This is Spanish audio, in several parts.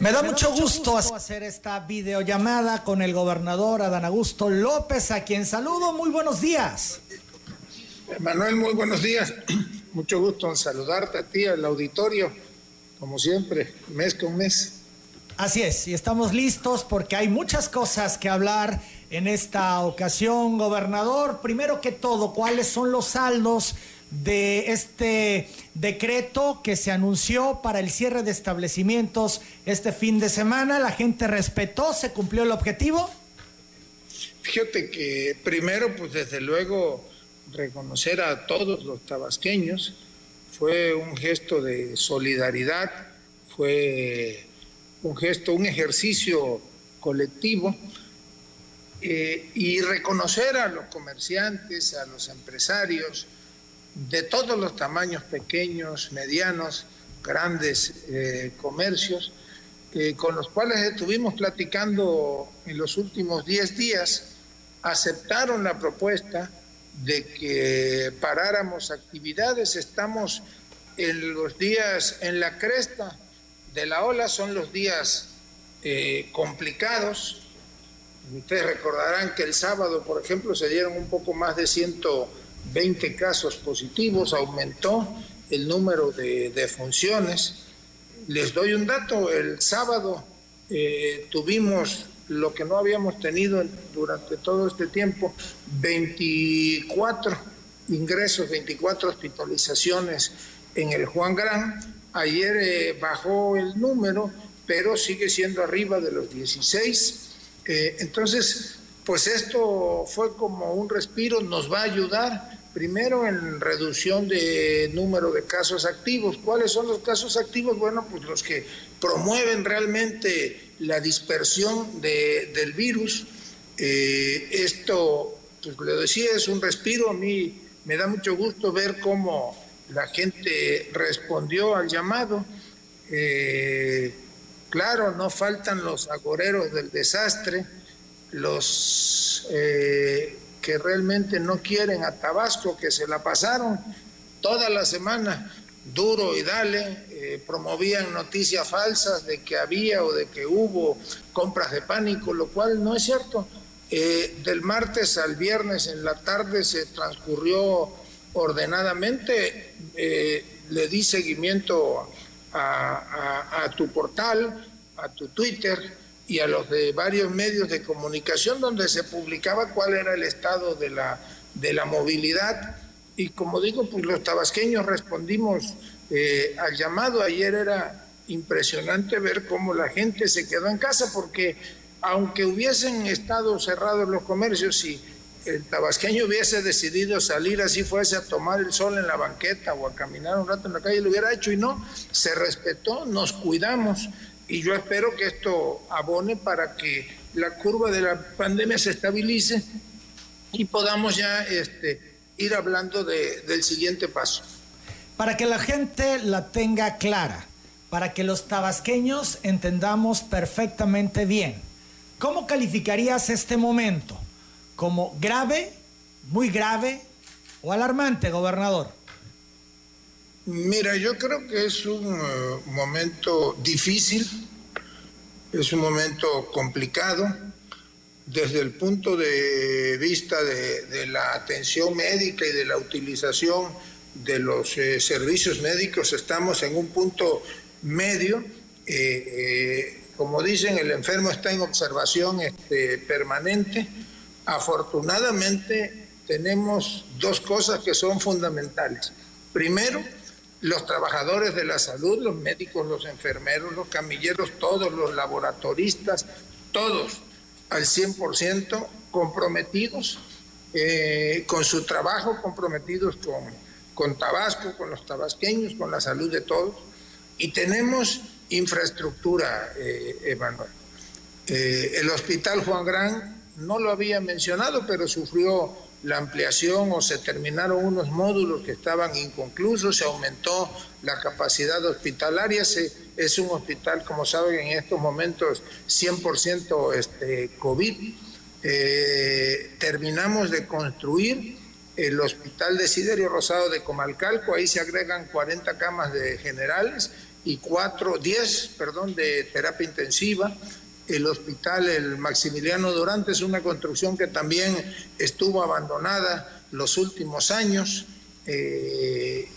Me da mucho gusto hacer esta videollamada con el gobernador Adán Augusto López, a quien saludo. Muy buenos días. Manuel, muy buenos días. Mucho gusto en saludarte a ti, al auditorio, como siempre, mes con mes. Así es, y estamos listos porque hay muchas cosas que hablar en esta ocasión, gobernador. Primero que todo, ¿cuáles son los saldos de este decreto que se anunció para el cierre de establecimientos este fin de semana. La gente respetó, se cumplió el objetivo. Fíjate que primero, pues desde luego, reconocer a todos los tabasqueños fue un gesto de solidaridad, fue un gesto, un ejercicio colectivo. Eh, y reconocer a los comerciantes, a los empresarios, de todos los tamaños, pequeños, medianos, grandes eh, comercios, con los cuales estuvimos platicando en los últimos 10 días, aceptaron la propuesta de que paráramos actividades. Estamos en los días, en la cresta de la ola, son los días eh, complicados. Ustedes recordarán que el sábado, por ejemplo, se dieron un poco más de 100 20 casos positivos, aumentó el número de defunciones. Les doy un dato, el sábado eh, tuvimos lo que no habíamos tenido durante todo este tiempo, 24 ingresos, 24 hospitalizaciones en el Juan Gran. Ayer eh, bajó el número, pero sigue siendo arriba de los 16. Eh, entonces, pues esto fue como un respiro, nos va a ayudar primero en reducción de número de casos activos. ¿Cuáles son los casos activos? Bueno, pues los que promueven realmente la dispersión del virus. Eh, esto, pues le decía, es un respiro. A mí me da mucho gusto ver cómo la gente respondió al llamado. Eh, claro, no faltan los agoreros del desastre los eh, que realmente no quieren a Tabasco, que se la pasaron toda la semana duro y dale, eh, promovían noticias falsas de que había o de que hubo compras de pánico, lo cual no es cierto. Eh, del martes al viernes en la tarde se transcurrió ordenadamente, le di seguimiento a tu portal, a tu Twitter, y a los de varios medios de comunicación donde se publicaba cuál era el estado de la, de la movilidad. Y como digo, pues los tabasqueños respondimos eh, al llamado. Ayer era impresionante ver cómo la gente se quedó en casa porque aunque hubiesen estado cerrados los comercios y el tabasqueño hubiese decidido salir así fuese a tomar el sol en la banqueta o a caminar un rato en la calle, lo hubiera hecho y no, se respetó, nos cuidamos y yo espero que esto abone para que la curva de la pandemia se estabilice y podamos ya este, ir hablando del siguiente paso. Para que la gente la tenga clara, para que los tabasqueños entendamos perfectamente bien, ¿cómo calificarías este momento? ¿Como grave, muy grave o alarmante, gobernador? Mira, yo creo que es un eh, momento difícil, es un momento complicado desde el punto de vista de, la atención médica y de la utilización de los eh, servicios médicos. Estamos en un punto medio. Eh, como dicen, el enfermo está en observación este, permanente. Afortunadamente tenemos dos cosas que son fundamentales. Primero, los trabajadores de la salud, los médicos, los enfermeros, los camilleros, todos los laboratoristas, todos al 100% comprometidos eh, con su trabajo, comprometidos con, con Tabasco, con los tabasqueños, con la salud de todos. Y tenemos infraestructura, eh, Emanuel. Eh, el Hospital Juan Gran no lo había mencionado, pero sufrió la ampliación o se terminaron unos módulos que estaban inconclusos, se aumentó la capacidad hospitalaria, se, es un hospital, como saben, en estos momentos 100% este, COVID. Eh, terminamos de construir el hospital de Siderio Rosado de Comalcalco, ahí se agregan 40 camas de generales y cuatro, diez, perdón, de terapia intensiva. El hospital, el Maximiliano Durante, es una construcción que también estuvo abandonada los últimos años, eh,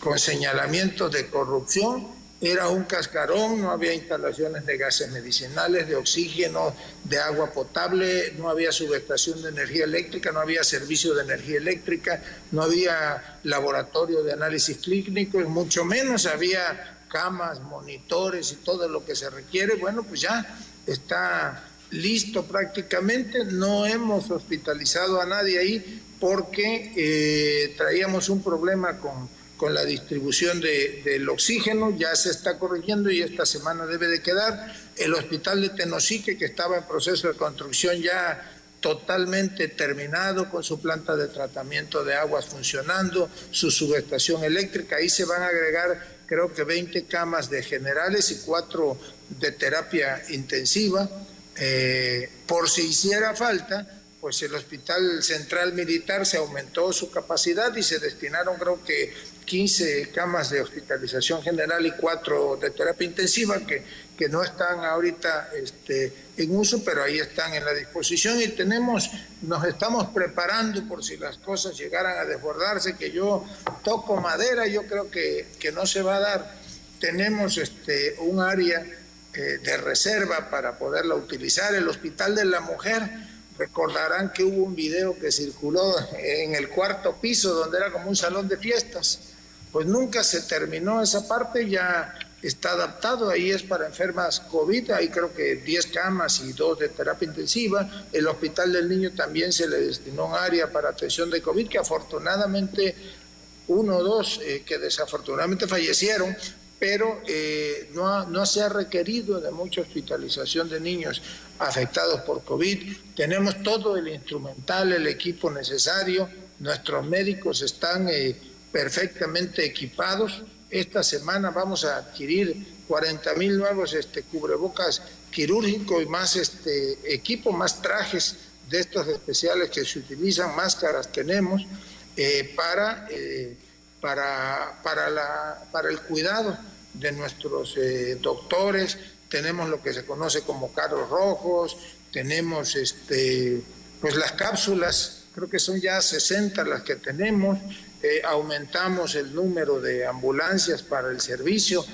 con señalamientos de corrupción era un cascarón, no había instalaciones de gases medicinales, de oxígeno, de agua potable, no había subestación de energía eléctrica, no había servicio de energía eléctrica, no había laboratorio de análisis clínico, y mucho menos había camas, monitores y todo lo que se requiere. Bueno, pues ya está listo prácticamente, no hemos hospitalizado a nadie ahí porque eh, traíamos un problema con con la distribución del oxígeno, ya se está corrigiendo y esta semana debe de quedar. El hospital de Tenosique, que estaba en proceso de construcción ya totalmente terminado con su planta de tratamiento de aguas funcionando, su subestación eléctrica, ahí se van a agregar creo que 20 camas de generales y 4 de terapia intensiva. Eh, por si hiciera falta, pues el Hospital Central Militar se aumentó su capacidad y se destinaron creo que 15 camas de hospitalización general y 4 de terapia intensiva que, que no están ahorita este, en uso, pero ahí están en la disposición y tenemos, nos estamos preparando por si las cosas llegaran a desbordarse, que yo toco madera, yo creo que, que no se va a dar. Tenemos este, un área eh, de reserva para poderla utilizar, el Hospital de la Mujer recordarán que hubo un video que circuló en el cuarto piso donde era como un salón de fiestas. Pues nunca se terminó esa parte, ya está adaptado, ahí es para enfermas COVID, hay creo que 10 camas y 2 de terapia intensiva, el hospital del niño también se le destinó un área para atención de COVID, que afortunadamente uno o dos eh, que desafortunadamente fallecieron, pero eh, no, se ha requerido de mucha hospitalización de niños afectados por COVID. Tenemos todo el instrumental, el equipo necesario, nuestros médicos están... Eh, perfectamente equipados. Esta semana vamos a adquirir 40 mil nuevos este, cubrebocas quirúrgicos y más este, equipo, más trajes de estos especiales que se utilizan, máscaras tenemos eh, para, para, para, la, para el cuidado de nuestros eh, doctores. Tenemos lo que se conoce como carros rojos, tenemos este, pues las cápsulas, creo que son ya 60 las que tenemos, eh, aumentamos el número de ambulancias para el servicio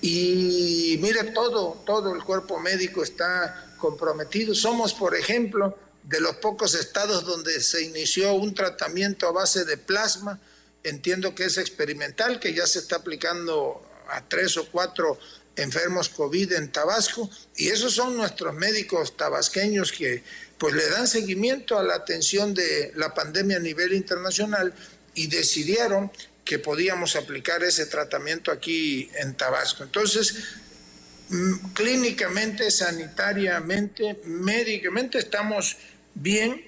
y mire, todo, todo el cuerpo médico está comprometido. Somos, por ejemplo, de los pocos estados donde se inició un tratamiento a base de plasma. Entiendo que es experimental, que ya se está aplicando a tres o cuatro enfermos COVID en Tabasco y esos son nuestros médicos tabasqueños que pues le dan seguimiento a la atención de la pandemia a nivel internacional y decidieron que podíamos aplicar ese tratamiento aquí en Tabasco. Entonces, mm, clínicamente, sanitariamente, médicamente estamos bien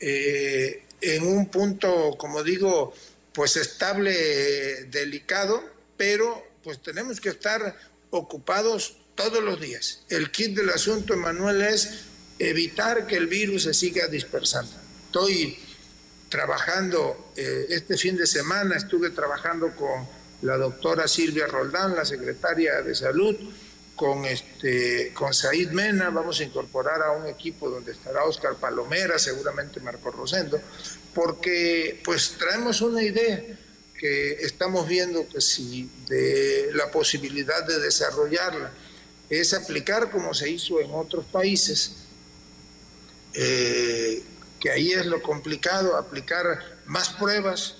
eh, en un punto, como digo, pues estable, delicado, pero pues tenemos que estar ocupados todos los días. El kit del asunto, Emanuel, es evitar que el virus se siga dispersando. Estoy trabajando eh, este fin de semana, estuve trabajando con la doctora Silvia Roldán, la secretaria de Salud, con, este, con Said Mena, vamos a incorporar a un equipo donde estará Oscar Palomera, seguramente Marco Rosendo, porque pues traemos una idea que estamos viendo que si de la posibilidad de desarrollarla es aplicar como se hizo en otros países, eh, que ahí es lo complicado, aplicar más pruebas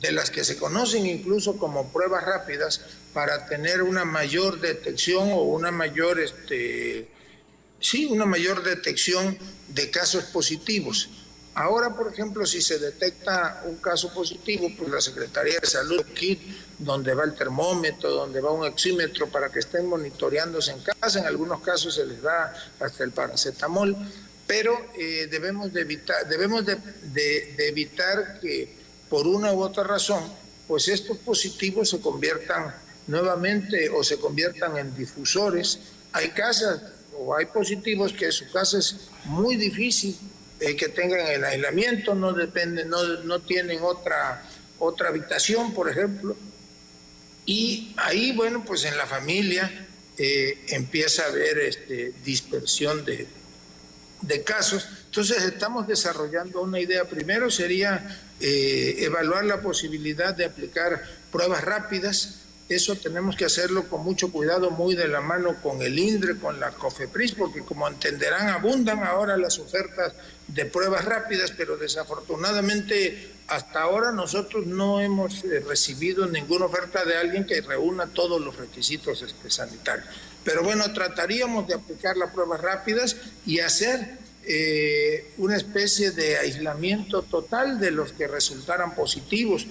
de las que se conocen incluso como pruebas rápidas para tener una mayor detección o una mayor, este, sí, una mayor detección de casos positivos. Ahora, por ejemplo, si se detecta un caso positivo, pues la Secretaría de Salud, kit donde va el termómetro, donde va un oxímetro para que estén monitoreándose en casa, en algunos casos se les da hasta el paracetamol, pero eh, debemos, de evitar, debemos de, evitar que por una u otra razón, pues estos positivos se conviertan nuevamente o se conviertan en difusores. Hay casas o hay positivos que su casa es muy difícil eh, que tengan el aislamiento, no dependen, no, no tienen otra, otra habitación, por ejemplo, Y ahí, bueno, pues en la familia eh, empieza a haber este, dispersión de, de casos. Entonces estamos desarrollando una idea. Primero sería eh, evaluar la posibilidad de aplicar pruebas rápidas. Eso tenemos que hacerlo con mucho cuidado, muy de la mano con el INDRE, con la COFEPRIS, porque como entenderán, abundan ahora las ofertas de pruebas rápidas, pero desafortunadamente hasta ahora nosotros no hemos eh, recibido ninguna oferta de alguien que reúna todos los requisitos este, sanitarios. Pero bueno, trataríamos de aplicar las pruebas rápidas y hacer eh, una especie de aislamiento total de los que resultaran positivos,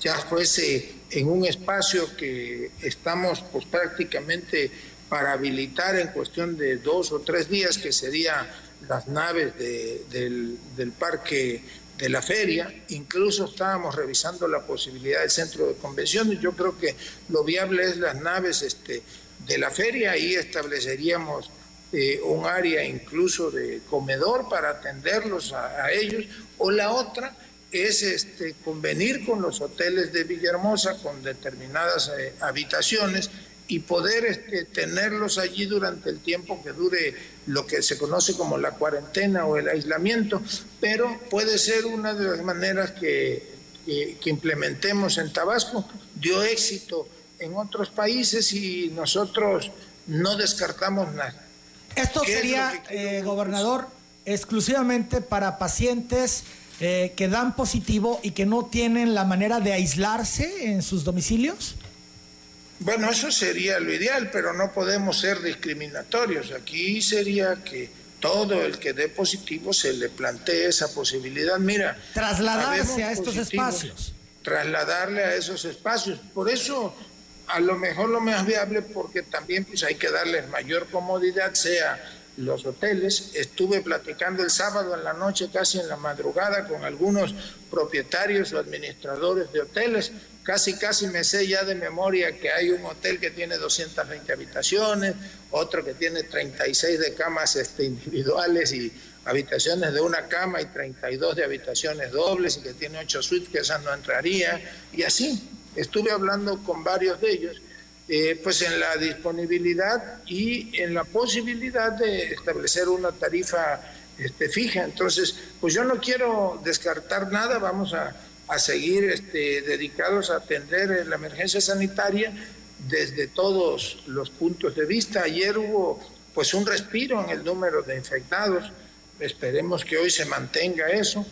ya fuese en un espacio que estamos pues prácticamente para habilitar en cuestión de dos o tres días, que serían las naves del, parque de la feria, incluso estábamos revisando la posibilidad del centro de convenciones, yo creo que lo viable es las naves este, de la feria, ahí estableceríamos eh, un área incluso de comedor para atenderlos a, ellos, o la otra es este, convenir con los hoteles de Villahermosa con determinadas eh, habitaciones y poder este, tenerlos allí durante el tiempo que dure lo que se conoce como la cuarentena o el aislamiento, pero puede ser una de las maneras que, que implementemos en Tabasco. Dio éxito en otros países y nosotros no descartamos nada. Esto sería, eh, gobernador, exclusivamente para pacientes eh, que dan positivo y que no tienen la manera de aislarse en sus domicilios. Bueno, eso sería lo ideal, pero no podemos ser discriminatorios. Aquí sería que todo el que dé positivo se le plantee esa posibilidad. Mira, trasladarse a estos espacios. Trasladarle a esos espacios. Por eso a lo mejor lo más viable porque también pues hay que darles mayor comodidad, sea los hoteles. Estuve platicando el sábado en la noche, casi en la madrugada, con algunos propietarios o administradores de hoteles. Casi, casi me sé ya de memoria que hay un hotel que tiene 220 habitaciones, otro que tiene 36 de camas este, individuales y habitaciones de una cama y 32 de habitaciones dobles y que tiene 8 suites, que esa no entraría, y así estuve hablando con varios de ellos, eh, pues en la disponibilidad y en la posibilidad de establecer una tarifa este, fija. Entonces, pues yo no quiero descartar nada, vamos a, seguir este, dedicados a atender la emergencia sanitaria desde todos los puntos de vista. Ayer hubo pues un respiro en el número de infectados, esperemos que hoy se mantenga eso,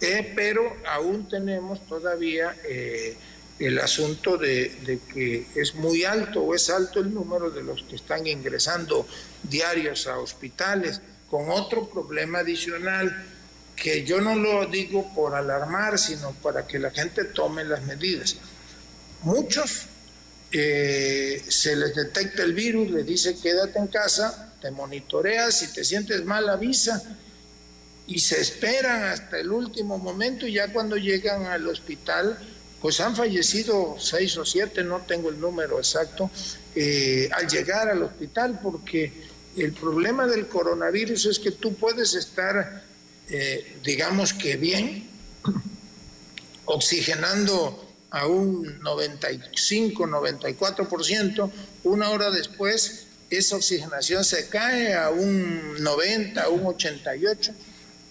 eh, pero aún tenemos todavía... Eh, el asunto de, que es muy alto o es alto el número de los que están ingresando diarios a hospitales, con otro problema adicional que yo no lo digo por alarmar, sino para que la gente tome las medidas. Muchos eh, se les detecta el virus, le dice quédate en casa, te monitoreas, si te sientes mal avisa y se esperan hasta el último momento y ya cuando llegan al hospital pues han fallecido seis o siete, no tengo el número exacto, eh, al llegar al hospital, porque el problema del coronavirus es que tú puedes estar, eh, digamos que bien, oxigenando a un 95, 94%, una hora después esa oxigenación se cae a un 90, a un 88,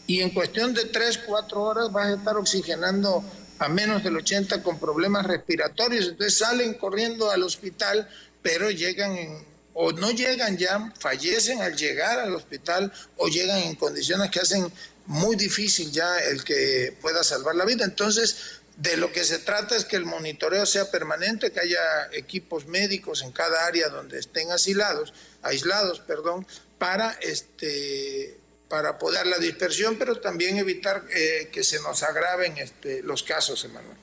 y en cuestión de 3, 4 horas vas a estar oxigenando a menos del 80 con problemas respiratorios, entonces salen corriendo al hospital, pero llegan o no llegan ya, fallecen al llegar al hospital o llegan en condiciones que hacen muy difícil ya el que pueda salvar la vida. Entonces, de lo que se trata es que el monitoreo sea permanente, que haya equipos médicos en cada área donde estén asilados, aislados, perdón, para este para poder la dispersión, pero también evitar eh, que se nos agraven este, los casos, Emanuel.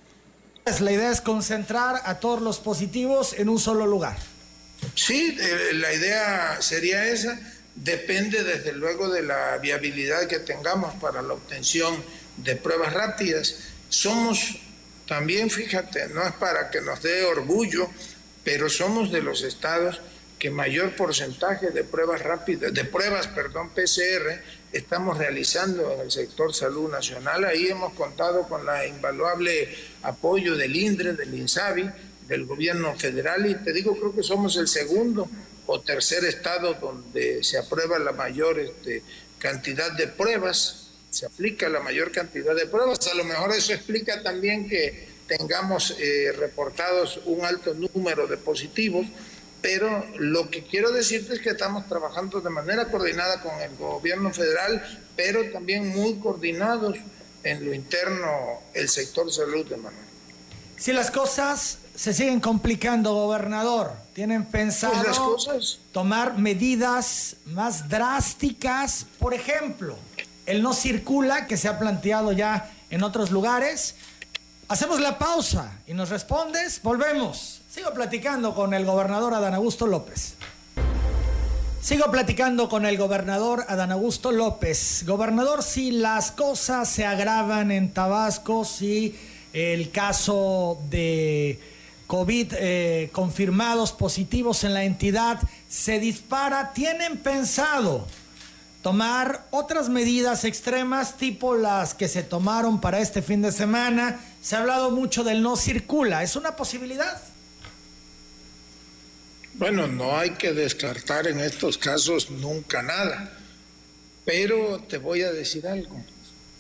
Pues la idea es concentrar a todos los positivos en un solo lugar. Sí, eh, la idea sería esa. Depende desde luego de la viabilidad que tengamos para la obtención de pruebas rápidas. Somos también, fíjate, no es para que nos dé orgullo, pero somos de los estados que mayor porcentaje de pruebas rápidas, de pruebas, perdón, PCR estamos realizando en el sector salud nacional. Ahí hemos contado con la invaluable apoyo del INDRE, del INSABI, del gobierno federal y te digo, creo que somos el segundo o tercer estado donde se aprueba la mayor este, cantidad de pruebas, se aplica la mayor cantidad de pruebas. A lo mejor eso explica también que tengamos eh, reportados un alto número de positivos, pero lo que quiero decirte es que estamos trabajando de manera coordinada con el gobierno federal, pero también muy coordinados en lo interno el sector salud de Manuel. Si las cosas se siguen complicando, gobernador, ¿tienen pensado pues tomar medidas más drásticas? Por ejemplo, el no circula que se ha planteado ya en otros lugares. Hacemos la pausa y nos respondes, volvemos. Sigo platicando con el gobernador Adán Augusto López. Sigo platicando con el gobernador Adán Augusto López. Gobernador, si las cosas se agravan en Tabasco, si el caso de COVID eh, confirmados positivos en la entidad se dispara, ¿tienen pensado tomar otras medidas extremas tipo las que se tomaron para este fin de semana? Se ha hablado mucho del no circula, ¿es una posibilidad? Bueno, no hay que descartar en estos casos nunca nada, pero te voy a decir algo.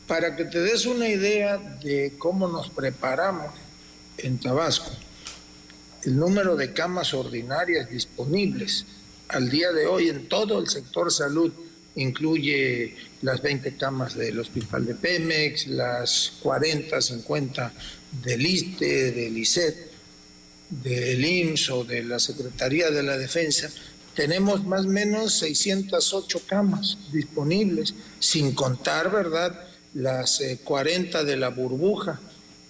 Para que te des una idea de cómo nos preparamos en Tabasco, el número de camas ordinarias disponibles al día de hoy en todo el sector salud incluye las 20 camas del Hospital de Pemex, las 40, 50 del ISTE, del ISET, del IMSS o de la Secretaría de la Defensa, tenemos más o menos 608 camas disponibles, sin contar, ¿verdad?, las 40 eh, de la burbuja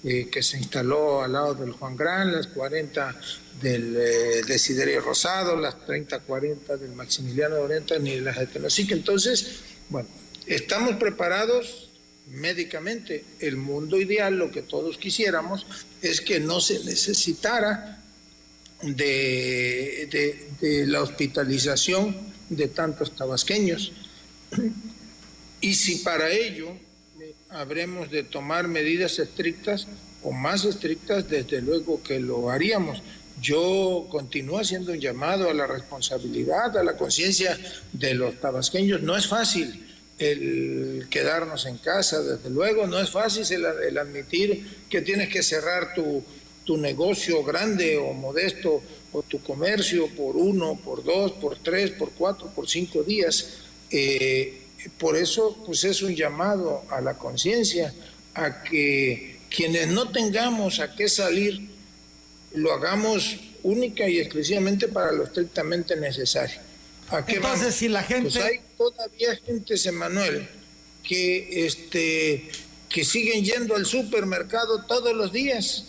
eh, que se instaló al lado del Juan Gran, las 40 del eh, Desiderio Rosado, las 30, 40 del Maximiliano Orienta, ni las de Tenosique. Entonces, bueno, estamos preparados médicamente. El mundo ideal, lo que todos quisiéramos, es que no se necesitara de, la hospitalización de tantos tabasqueños. Y si para ello habremos de tomar medidas estrictas o más estrictas, desde luego que lo haríamos. Yo continúo haciendo un llamado a la responsabilidad, a la conciencia de los tabasqueños. No es fácil, el quedarnos en casa, desde luego, no es fácil el, admitir que tienes que cerrar tu, tu, negocio grande o modesto o tu comercio por uno, por dos, por tres, por cuatro, por cinco días. Eh, por eso, pues es un llamado a la conciencia, a que quienes no tengamos a qué salir, lo hagamos única y exclusivamente para lo estrictamente necesario. Entonces, si la gente... Pues hay todavía gente, Emanuel, que, este, que siguen yendo al supermercado todos los días.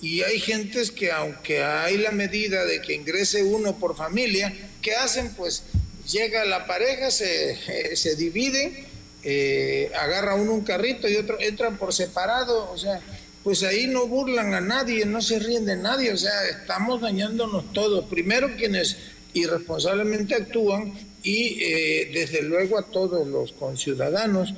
Y hay gentes que aunque hay la medida de que ingrese uno por familia, ¿qué hacen? Pues llega la pareja, se, se dividen, eh, agarra uno un carrito y otro entran por separado, o sea, pues ahí no burlan a nadie, no se ríen de nadie, o sea, estamos dañándonos todos. Primero quienes irresponsablemente actúan y eh, desde luego a todos los conciudadanos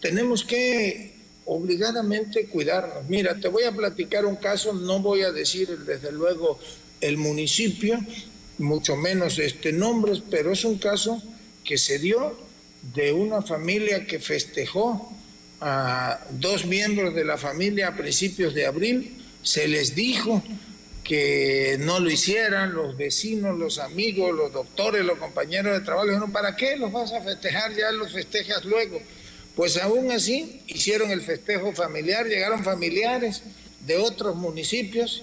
tenemos que obligadamente cuidarnos. Mira, te voy a platicar un caso, no voy a decir desde luego el municipio, mucho menos este nombres, pero es un caso que se dio de una familia que festejó a dos miembros de la familia a principios de abril, se les dijo que no lo hicieran los vecinos, los amigos, los doctores, los compañeros de trabajo. Dijeron, ¿para qué los vas a festejar? Ya los festejas luego. Pues aún así hicieron el festejo familiar, llegaron familiares de otros municipios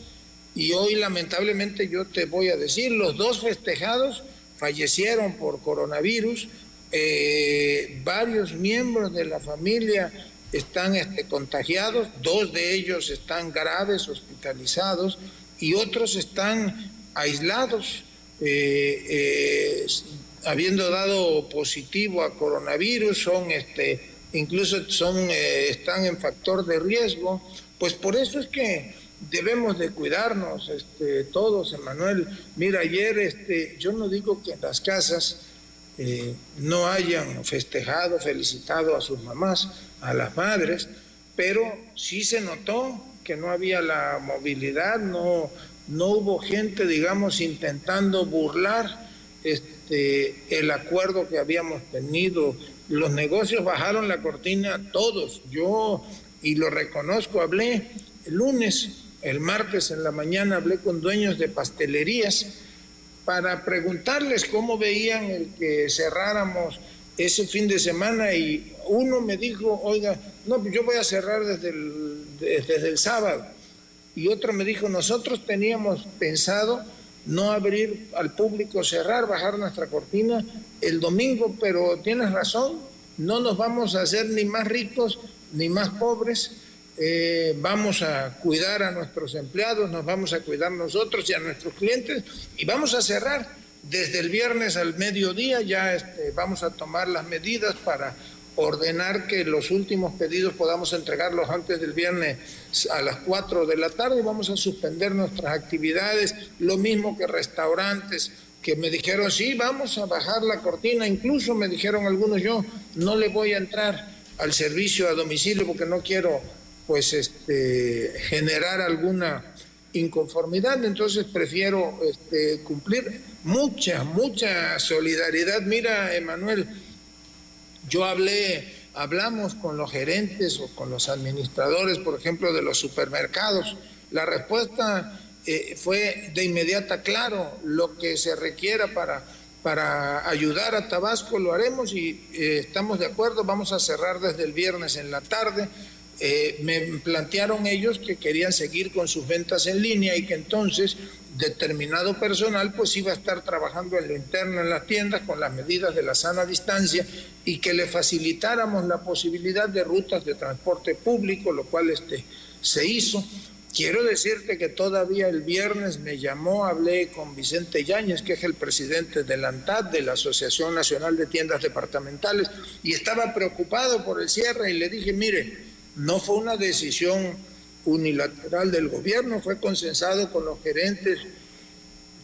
y hoy lamentablemente yo te voy a decir, los dos festejados fallecieron por coronavirus, eh, varios miembros de la familia están este, contagiados, dos de ellos están graves, hospitalizados, y otros están aislados, eh, eh, habiendo dado positivo a coronavirus, son este, incluso son, eh, están en factor de riesgo. Pues por eso es que debemos de cuidarnos este, todos, Emanuel. Mira, ayer este, yo no digo que en las casas no hayan festejado, felicitado a sus mamás, a las madres, pero sí se notó que no había la movilidad, no, no hubo gente, digamos, intentando burlar este, el acuerdo que habíamos tenido. Los negocios bajaron la cortina todos. Yo, y lo reconozco, hablé el lunes, el martes en la mañana, hablé con dueños de pastelerías para preguntarles cómo veían el que cerráramos ese fin de semana y uno me dijo, oiga, no, pues yo voy a cerrar desde el, desde el sábado. Y otro me dijo, nosotros teníamos pensado no abrir al público, cerrar, bajar nuestra cortina el domingo, pero tienes razón, no nos vamos a hacer ni más ricos ni más pobres, eh, vamos a cuidar a nuestros empleados, nos vamos a cuidar nosotros y a nuestros clientes y vamos a cerrar desde el viernes al mediodía, ya este, vamos a tomar las medidas para ordenar que los últimos pedidos podamos entregarlos antes del viernes a las 4 de la tarde. Vamos a suspender nuestras actividades, lo mismo que restaurantes que me dijeron, sí, vamos a bajar la cortina, incluso me dijeron algunos, yo no le voy a entrar al servicio a domicilio porque no quiero pues este, generar alguna inconformidad, entonces prefiero este, cumplir mucha, mucha solidaridad. Mira, Emanuel, yo hablé, hablamos con los gerentes o con los administradores, por ejemplo, de los supermercados. La respuesta eh, fue de inmediata, claro, lo que se requiera para, para ayudar a Tabasco lo haremos y eh, estamos de acuerdo, vamos a cerrar desde el viernes en la tarde. Eh, me plantearon ellos que querían seguir con sus ventas en línea y que entonces determinado personal pues iba a estar trabajando en lo interno en las tiendas con las medidas de la sana distancia y que le facilitáramos la posibilidad de rutas de transporte público, lo cual este, se hizo. Quiero decirte que todavía el viernes me llamó, hablé con Vicente Yáñez, que es el presidente de la ANTAD, de la Asociación Nacional de Tiendas Departamentales, y estaba preocupado por el cierre y le dije, mire, no fue una decisión unilateral del gobierno, fue consensado con los gerentes,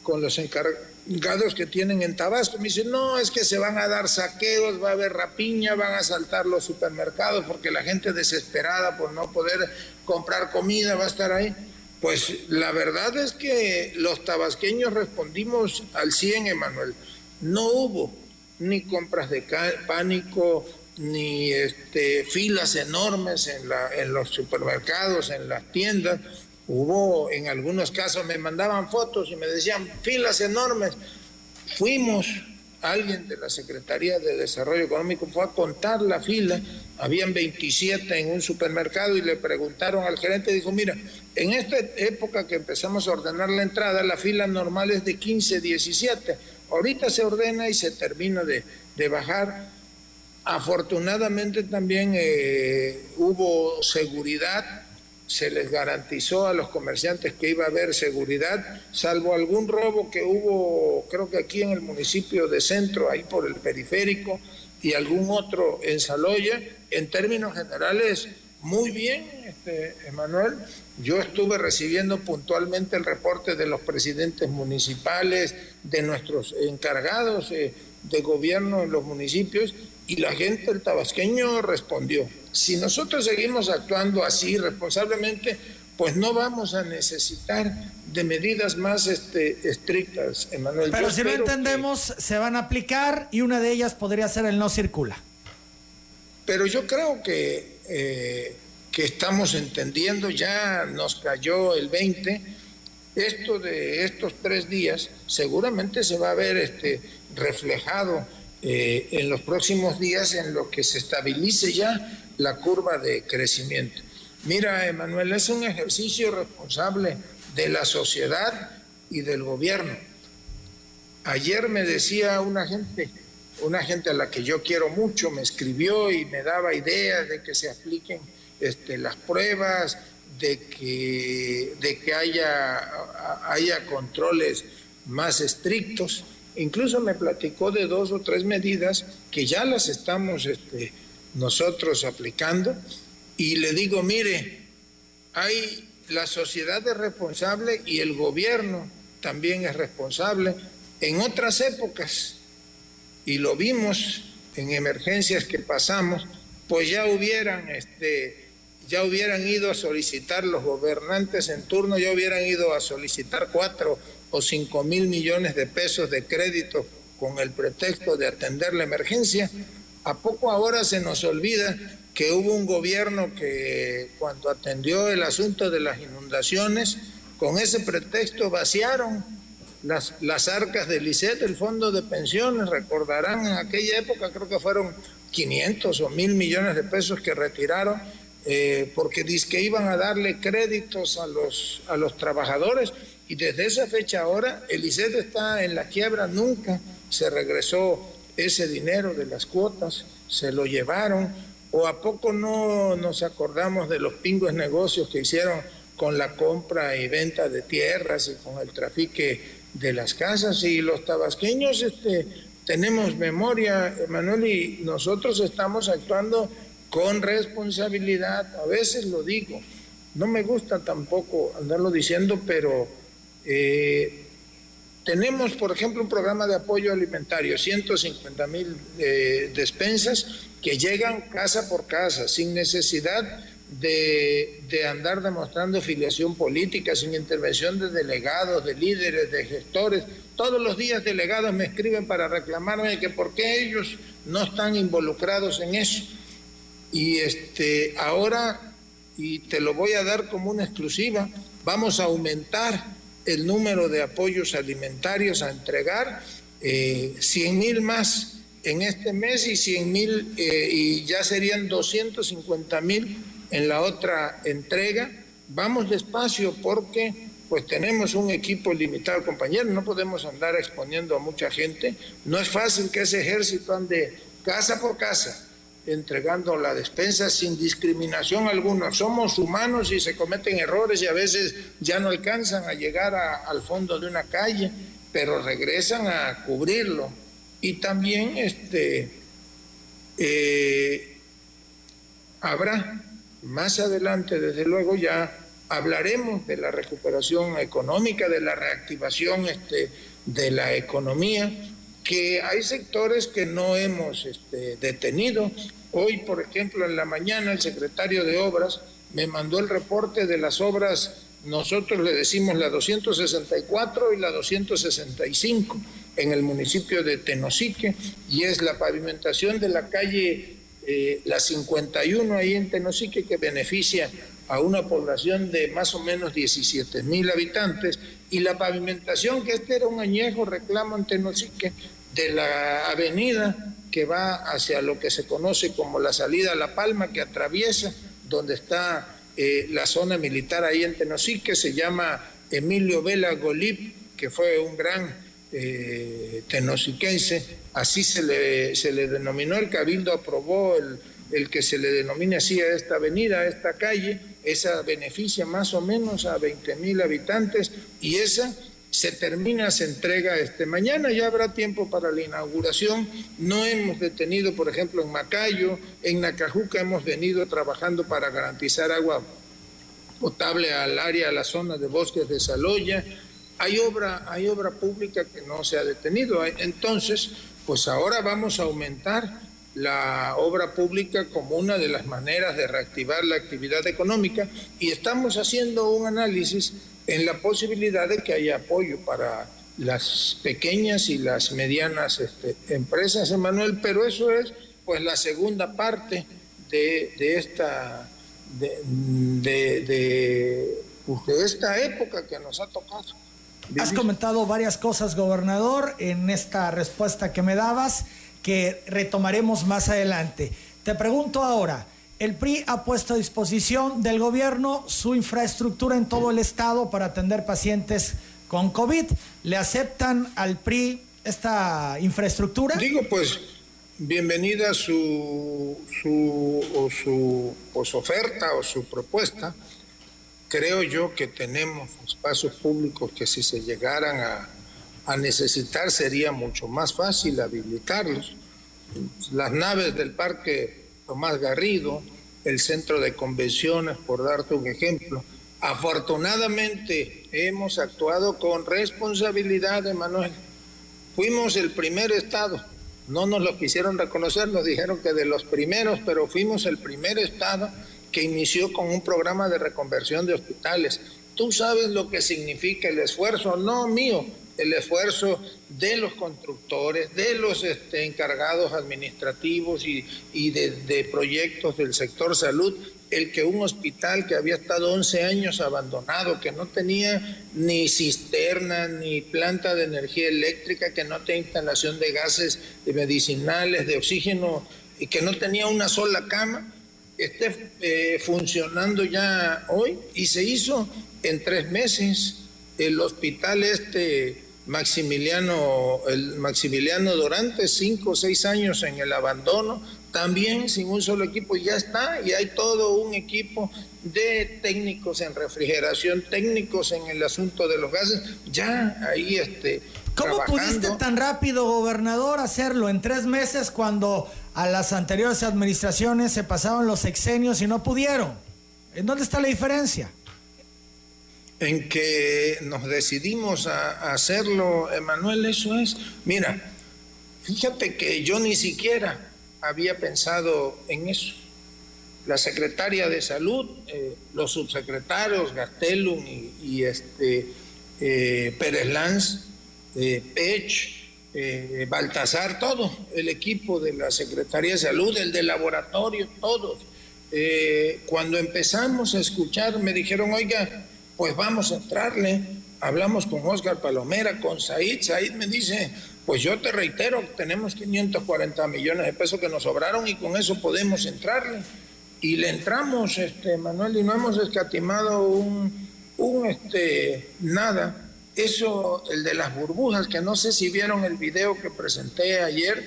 con los encargados que tienen en Tabasco. Me dicen, no, es que se van a dar saqueos, va a haber rapiña, van a saltar los supermercados porque la gente desesperada por no poder comprar comida va a estar ahí. Pues la verdad es que los tabasqueños respondimos al 100, Emanuel. No hubo ni compras de pánico, ni este, filas enormes en, los supermercados, en las tiendas. Hubo, en algunos casos me mandaban fotos y me decían filas enormes. Fuimos, alguien de la Secretaría de Desarrollo Económico fue a contar la fila, habían 27 en un supermercado y le preguntaron al gerente, dijo, mira, en esta época que empezamos a ordenar la entrada, la fila normal es de 15, 17, ahorita se ordena y se termina de bajar Afortunadamente también eh, hubo seguridad, se les garantizó a los comerciantes que iba a haber seguridad, salvo algún robo que hubo, creo que aquí en el municipio de Centro, ahí por el periférico, y algún otro en Saloya. En términos generales, muy bien, este, Emanuel. Yo estuve recibiendo puntualmente el reporte de los presidentes municipales, de nuestros encargados eh, de gobierno en los municipios, y la gente, el tabasqueño, respondió. Si nosotros seguimos actuando así responsablemente, pues no vamos a necesitar de medidas más este, estrictas, Emanuel. Pero si no entendemos, se van a aplicar y una de ellas podría ser el no circula. Pero yo creo que, eh, que estamos entendiendo, ya nos cayó el 20, esto de estos tres días seguramente se va a ver este, reflejado eh, en los próximos días en lo que se estabilice ya la curva de crecimiento. Mira, Emanuel, es un ejercicio responsable de la sociedad y del gobierno. Ayer me decía una gente, una gente a la que yo quiero mucho, me escribió y me daba ideas de que se apliquen este, las pruebas, de que, de que haya, haya controles más estrictos. Incluso me platicó de dos o tres medidas que ya las estamos este, nosotros aplicando y le digo, mire, hay la sociedad es responsable y el gobierno también es responsable. En otras épocas, y lo vimos en emergencias que pasamos, pues ya hubieran este, ya hubieran ido a solicitar los gobernantes en turno, ya hubieran ido a solicitar cuatro o cinco mil millones de pesos de crédito con el pretexto de atender la emergencia. ¿A poco ahora se nos olvida que hubo un gobierno que cuando atendió el asunto de las inundaciones, con ese pretexto vaciaron las, las arcas del ICET, el fondo de pensiones, recordarán en aquella época creo que fueron 500 o mil millones de pesos que retiraron eh, porque dice iban a darle créditos a los, a los trabajadores y desde esa fecha ahora el está en la quiebra, nunca se regresó ese dinero de las cuotas, se lo llevaron. O a poco no nos acordamos de los pingües negocios que hicieron con la compra y venta de tierras y con el trafique de las casas y los tabasqueños este, tenemos memoria, Manuel, y nosotros estamos actuando con responsabilidad, a veces lo digo, no me gusta tampoco andarlo diciendo, pero eh, tenemos, por ejemplo, un programa de apoyo alimentario, 150 mil eh, despensas que llegan casa por casa, sin necesidad de, de, andar demostrando filiación política, sin intervención de delegados, de líderes, de gestores. Todos los días delegados me escriben para reclamarme que por qué ellos no están involucrados en eso. Y este, ahora, y te lo voy a dar como una exclusiva, vamos a aumentar el número de apoyos alimentarios a entregar, eh, 100 mil más en este mes y 100 mil, eh, y ya serían 250 mil en la otra entrega. Vamos despacio porque pues tenemos un equipo limitado, compañeros, no podemos andar exponiendo a mucha gente. No es fácil que ese ejército ande casa por casa entregando la despensa sin discriminación alguna. Somos humanos y se cometen errores y a veces ya no alcanzan a llegar al fondo de una calle, pero regresan a cubrirlo. Y también este, eh, habrá más adelante, desde luego, ya hablaremos de la recuperación económica, de la reactivación este, de la economía, que hay sectores que no hemos este, detenido. Hoy, por ejemplo, en la mañana el secretario de Obras me mandó el reporte de las obras, nosotros le decimos la 264 y la 265 en el municipio de Tenosique, y es la pavimentación de la calle eh, la 51 ahí en Tenosique que beneficia a una población de más o menos 17 mil habitantes y la pavimentación, que este era un añejo reclamo en Tenosique, de la avenida que va hacia lo que se conoce como la salida a La Palma, que atraviesa donde está eh, la zona militar ahí en Tenosique, se llama Emilio Vela Golip, que fue un gran eh, tenosiquense, así se le, se le denominó, el Cabildo aprobó el, el que se le denomine así a esta avenida, a esta calle, esa beneficia más o menos a 20 mil habitantes y esa se termina, se entrega este mañana, ya habrá tiempo para la inauguración. No hemos detenido, por ejemplo, en Macayo, en Nacajuca hemos venido trabajando para garantizar agua potable al área, a la zona de bosques de Saloya. Hay obra, hay obra pública que no se ha detenido. Entonces, pues ahora vamos a aumentar la obra pública como una de las maneras de reactivar la actividad económica y estamos haciendo un análisis en la posibilidad de que haya apoyo para las pequeñas y las medianas este, empresas, Emanuel, pero eso es pues la segunda parte de, esta de, de, pues, de, esta época que nos ha tocado. Has comentado varias cosas, gobernador, en esta respuesta que me dabas, que retomaremos más adelante. Te pregunto ahora, el PRI ha puesto a disposición del gobierno su infraestructura en todo el estado para atender pacientes con COVID. ¿Le aceptan al PRI esta infraestructura? Digo, pues, bienvenida su, su, o su pues, oferta o su propuesta. Creo yo que tenemos espacios públicos que si se llegaran a, a necesitar sería mucho más fácil habilitarlos. Las naves del Parque Tomás Garrido, el centro de convenciones, por darte un ejemplo. Afortunadamente hemos actuado con responsabilidad, Emanuel. Fuimos el primer estado, no nos lo quisieron reconocer, nos dijeron que de los primeros, pero fuimos el primer estado que inició con un programa de reconversión de hospitales. Tú sabes lo que significa el esfuerzo, no mío, el esfuerzo de los constructores, de los este, encargados administrativos y, de, de, proyectos del sector salud, el que un hospital que había estado 11 años abandonado, que no tenía ni cisterna, ni planta de energía eléctrica, que no tenía instalación de gases medicinales, de oxígeno, y que no tenía una sola cama, esté eh, funcionando ya hoy y se hizo en tres meses el hospital este Maximiliano, el Maximiliano durante cinco o seis años en el abandono, también sin un solo equipo, ya está, y hay todo un equipo de técnicos en refrigeración, técnicos en el asunto de los gases, ya ahí este. ¿Cómo pudiste tan rápido, gobernador, hacerlo en tres meses cuando a las anteriores administraciones se pasaron los sexenios y no pudieron? ¿En dónde está la diferencia? En que nos decidimos a, hacerlo, Emanuel, eso es. Mira, fíjate que yo ni siquiera había pensado en eso. La secretaria de salud, eh, los subsecretarios Gastelum y, este, eh, Pérez Lanz, eh, Pech, eh, Baltasar, todo el equipo de la Secretaría de Salud, el de laboratorio, todos. cuando empezamos a escuchar, me dijeron, oiga, pues vamos a entrarle. Hablamos con Oscar Palomera, con Said. Said me dice, pues yo te reitero, tenemos 540 millones de pesos que nos sobraron y con eso podemos entrarle. Y le entramos, este, Manuel, y no hemos escatimado un, un este, nada. Eso, el de las burbujas, que no sé si vieron el video que presenté ayer,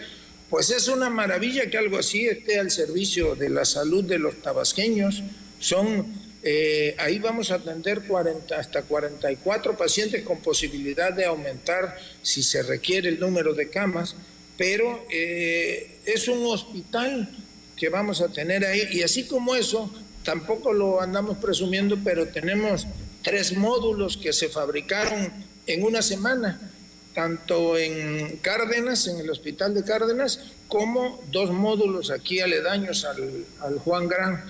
pues es una maravilla que algo así esté al servicio de la salud de los tabasqueños. Son eh, ahí vamos a atender 40, hasta 44 pacientes con posibilidad de aumentar si se requiere el número de camas, pero eh, es un hospital que vamos a tener ahí y así como eso, tampoco lo andamos presumiendo, pero tenemos tres módulos que se fabricaron en una semana, tanto en Cárdenas, en el hospital de Cárdenas, como dos módulos aquí aledaños al, al Juan Gran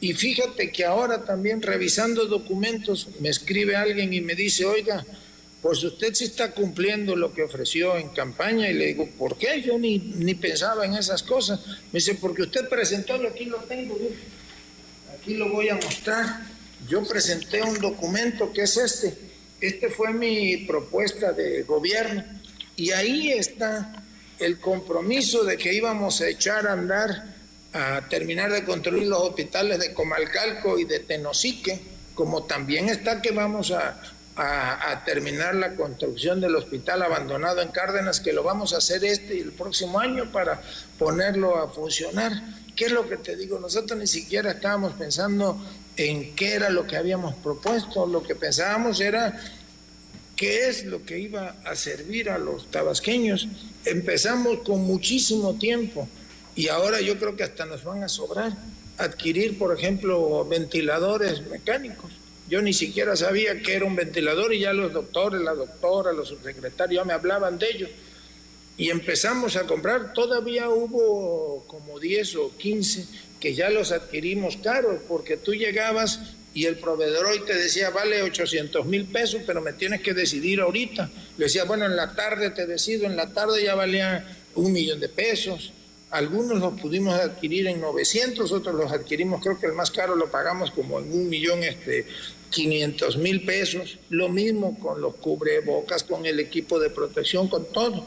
y fíjate que ahora también revisando documentos me escribe alguien y me dice, oiga, pues usted sí está cumpliendo lo que ofreció en campaña y le digo, ¿por qué? Yo ni, ni pensaba en esas cosas. Me dice, porque usted presentó, aquí lo tengo, aquí lo voy a mostrar. Yo presenté un documento que es este. Este fue mi propuesta de gobierno y ahí está el compromiso de que íbamos a echar a andar a terminar de construir los hospitales de Comalcalco y de Tenosique, como también está que vamos a, a, terminar la construcción del hospital abandonado en Cárdenas, que lo vamos a hacer este y el próximo año para ponerlo a funcionar. ¿Qué es lo que te digo? Nosotros ni siquiera estábamos pensando en qué era lo que habíamos propuesto, lo que pensábamos era qué es lo que iba a servir a los tabasqueños. Empezamos con muchísimo tiempo y ahora yo creo que hasta nos van a sobrar adquirir, por ejemplo, ventiladores mecánicos. Yo ni siquiera sabía que era un ventilador y ya los doctores, la doctora, los subsecretarios ya me hablaban de ello. Y empezamos a comprar, todavía hubo como 10 o 15 que ya los adquirimos caros, porque tú llegabas y el proveedor hoy te decía, vale 800 mil pesos, pero me tienes que decidir ahorita. Le decía, bueno, en la tarde te decido, en la tarde ya valía un millón de pesos. Algunos los pudimos adquirir en 900, otros los adquirimos, creo que el más caro lo pagamos como en un millón este, 500 mil pesos. Lo mismo con los cubrebocas, con el equipo de protección, con todo.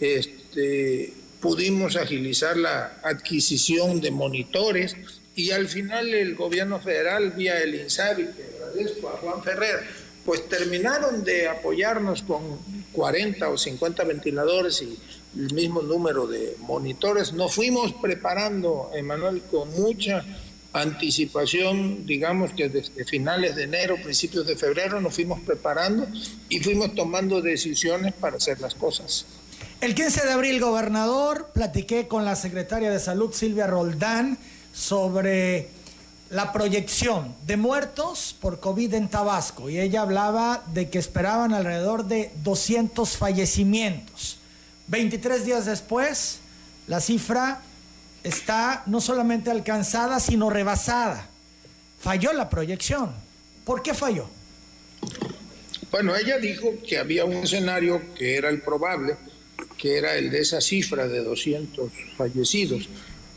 Este, pudimos agilizar la adquisición de monitores y al final el gobierno federal, vía el INSABI, que agradezco a Juan Ferrer, pues terminaron de apoyarnos con 40 o 50 ventiladores y el mismo número de monitores. Nos fuimos preparando, Emanuel, con mucha anticipación, digamos que desde finales de enero, principios de febrero, nos fuimos preparando y fuimos tomando decisiones para hacer las cosas. El 15 de abril, gobernador, platiqué con la secretaria de Salud, Silvia Roldán, sobre la proyección de muertos por COVID en Tabasco y ella hablaba de que esperaban alrededor de 200 fallecimientos. 23 días después, la cifra está no solamente alcanzada, sino rebasada. falló la proyección. ¿Por qué falló? Bueno, ella dijo que había un escenario que era el probable, que era el de esa cifra de 200 fallecidos.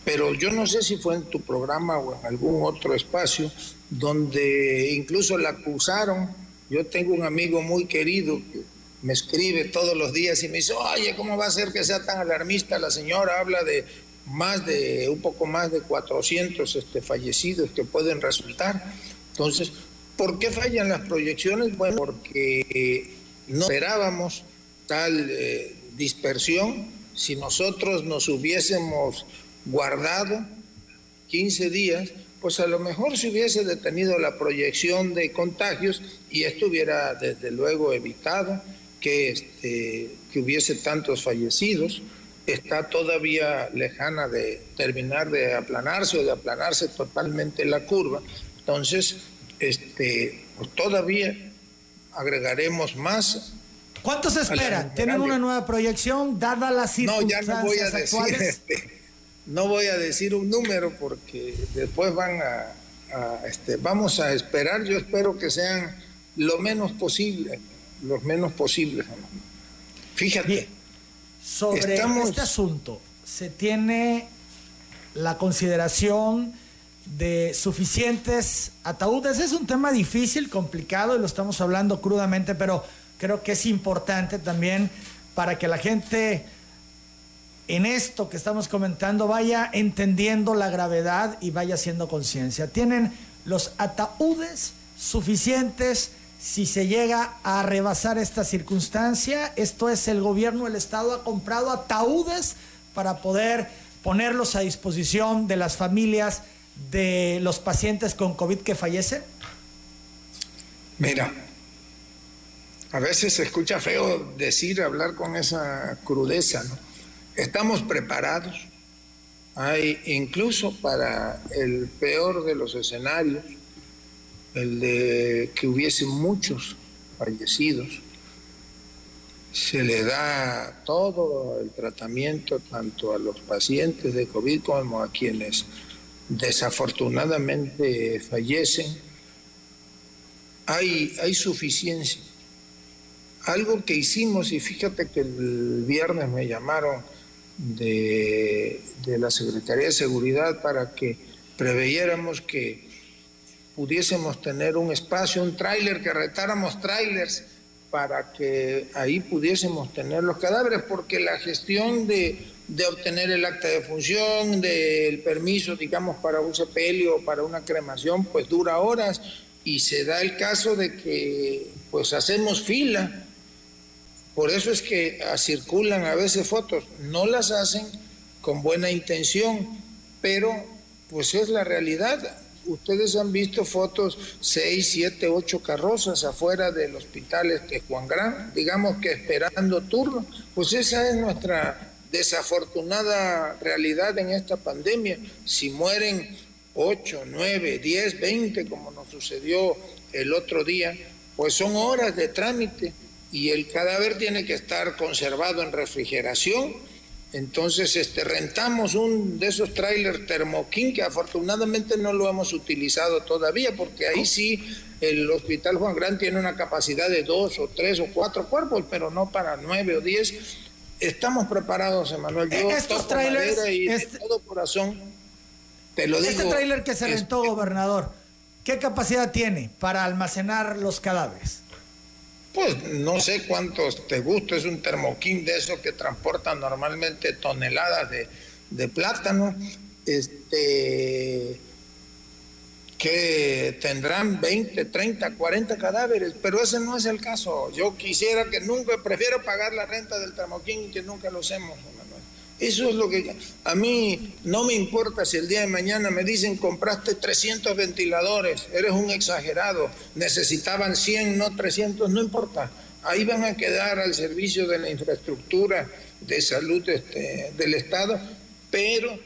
Pero yo no sé si fue en tu programa o en algún otro espacio donde incluso la acusaron. Yo tengo un amigo muy querido que me escribe todos los días y me dice, oye, ¿cómo va a ser que sea tan alarmista? La señora habla de más de, un poco más de 400 este, fallecidos que pueden resultar. Entonces, ¿por qué fallan las proyecciones? Bueno, porque no esperábamos tal eh, dispersión. Si nosotros nos hubiésemos guardado 15 días, pues a lo mejor se hubiese detenido la proyección de contagios y esto hubiera desde luego evitado que, este, que hubiese tantos fallecidos. Está todavía lejana de terminar de aplanarse o de aplanarse totalmente la curva. Entonces, este, pues todavía agregaremos más. ¿Cuánto se espera? ¿Tienen una nueva proyección dada la circunstancias No, ya no voy a decir, este, no voy a decir un número porque después van a, este, vamos a esperar. Yo espero que sean lo menos posible los menos posibles. Fíjate. Sobre este asunto, ¿se tiene la consideración de suficientes ataúdes? Es un tema difícil, complicado, y lo estamos hablando crudamente, pero creo que es importante también para que la gente en esto que estamos comentando vaya entendiendo la gravedad y vaya haciendo conciencia. ¿Tienen los ataúdes suficientes? si se llega a rebasar esta circunstancia, esto es el gobierno del estado ha comprado ataúdes para poder ponerlos a disposición de las familias de los pacientes con COVID que fallecen? Mira, a veces se escucha feo decir, hablar con esa crudeza, ¿no? Estamos preparados, hay incluso para el peor de los escenarios, el de que hubiese muchos fallecidos. Se le da todo el tratamiento tanto a los pacientes de COVID como a quienes desafortunadamente fallecen. Hay, hay suficiencia. Algo que hicimos, y fíjate que el viernes me llamaron de, de la Secretaría de Seguridad para que preveyéramos que pudiésemos tener un espacio, un tráiler, que retáramos tráilers para que ahí pudiésemos tener los cadáveres, porque la gestión de, de obtener el acta de función, del permiso, digamos, para un sepelio o para una cremación, pues dura horas y se da el caso de que pues hacemos fila. Por eso es que circulan a veces fotos, no las hacen con buena intención, pero pues es la realidad. Ustedes han visto fotos, seis, siete, ocho carrozas afuera del hospital este Juan Gran, digamos que esperando turno, pues esa es nuestra desafortunada realidad en esta pandemia. Si mueren ocho, nueve, diez, veinte, como nos sucedió el otro día, pues son horas de trámite y el cadáver tiene que estar conservado en refrigeración entonces este, rentamos un de esos trailers Thermokin que afortunadamente no lo hemos utilizado todavía porque ahí sí el Hospital Juan Gran tiene una capacidad de dos o tres o cuatro cuerpos, pero no para nueve o diez. Estamos preparados, Emanuel. Yo Estos trailers, y de este todo corazón te lo este digo. Este trailer que se rentó, gobernador, ¿qué capacidad tiene para almacenar los cadáveres? Pues no sé cuántos te gusta, es un termoquín de esos que transportan normalmente toneladas de, plátano, este, que tendrán 20, 30, 40 cadáveres, pero ese no es el caso. Yo quisiera que nunca, prefiero pagar la renta del termoquín y que nunca lo hacemos. Eso es lo que a mí no me importa si el día de mañana me dicen compraste 300 ventiladores, eres un exagerado, necesitaban 100, no 300, no importa. Ahí van a quedar al servicio de la infraestructura de salud este, del Estado, pero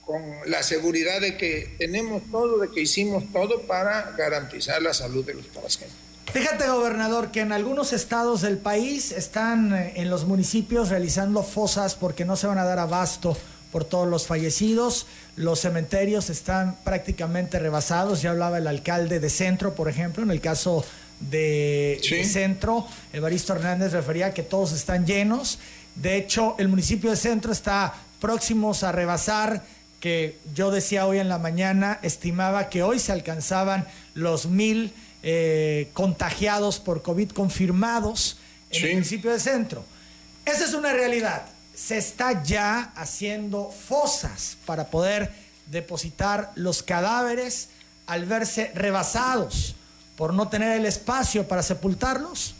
con la seguridad de que tenemos todo, de que hicimos todo para garantizar la salud de los tabasqueños. Fíjate, gobernador, que en algunos estados del país están eh, en los municipios realizando fosas porque no se van a dar abasto por todos los fallecidos. Los cementerios están prácticamente rebasados. Ya hablaba el alcalde de Centro, por ejemplo, en el caso de, Centro, Evaristo Hernández refería que todos están llenos. De hecho, el municipio de Centro está próximos a rebasar, que yo decía hoy en la mañana, estimaba que hoy se alcanzaban los mil eh, contagiados por COVID confirmados en el municipio de Centro. Esa es una realidad se está ya haciendo fosas para poder depositar los cadáveres al verse rebasados por no tener el espacio para sepultarlos?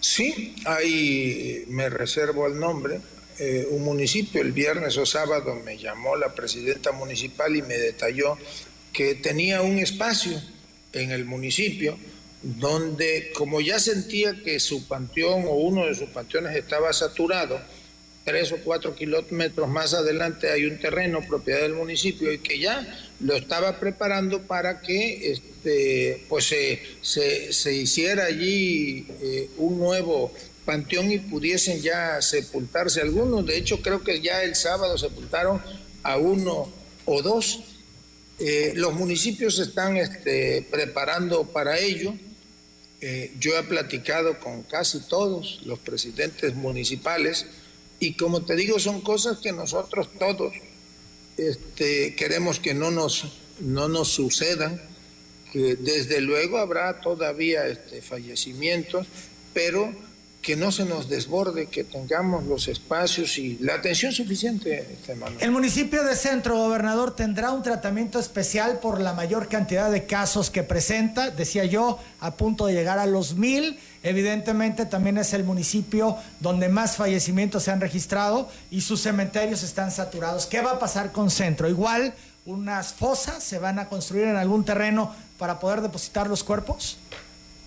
Sí, ahí me reservo el nombre. Eh, un municipio el viernes o sábado me llamó la presidenta municipal y me detalló que tenía un espacio en el municipio donde como ya sentía que su panteón o uno de sus panteones estaba saturado, tres o cuatro kilómetros más adelante hay un terreno propiedad del municipio y que ya lo estaba preparando para que este, pues se, se, hiciera allí eh, un nuevo panteón y pudiesen ya sepultarse algunos. De hecho, creo que ya el sábado sepultaron a uno o dos. Eh, los municipios se están este, preparando para ello. Eh, yo he platicado con casi todos los presidentes municipales y como te digo, son cosas que nosotros todos este, queremos que no nos, no nos sucedan, desde luego habrá todavía este, fallecimientos, pero que no se nos desborde, que tengamos los espacios y la atención suficiente. Este, El municipio de Centro, gobernador, tendrá un tratamiento especial por la mayor cantidad de casos que presenta, decía yo, a punto de llegar a los mil. Evidentemente también es el municipio donde más fallecimientos se han registrado y sus cementerios están saturados. ¿Qué va a pasar con Centro? Igual unas fosas se van a construir en algún terreno para poder depositar los cuerpos.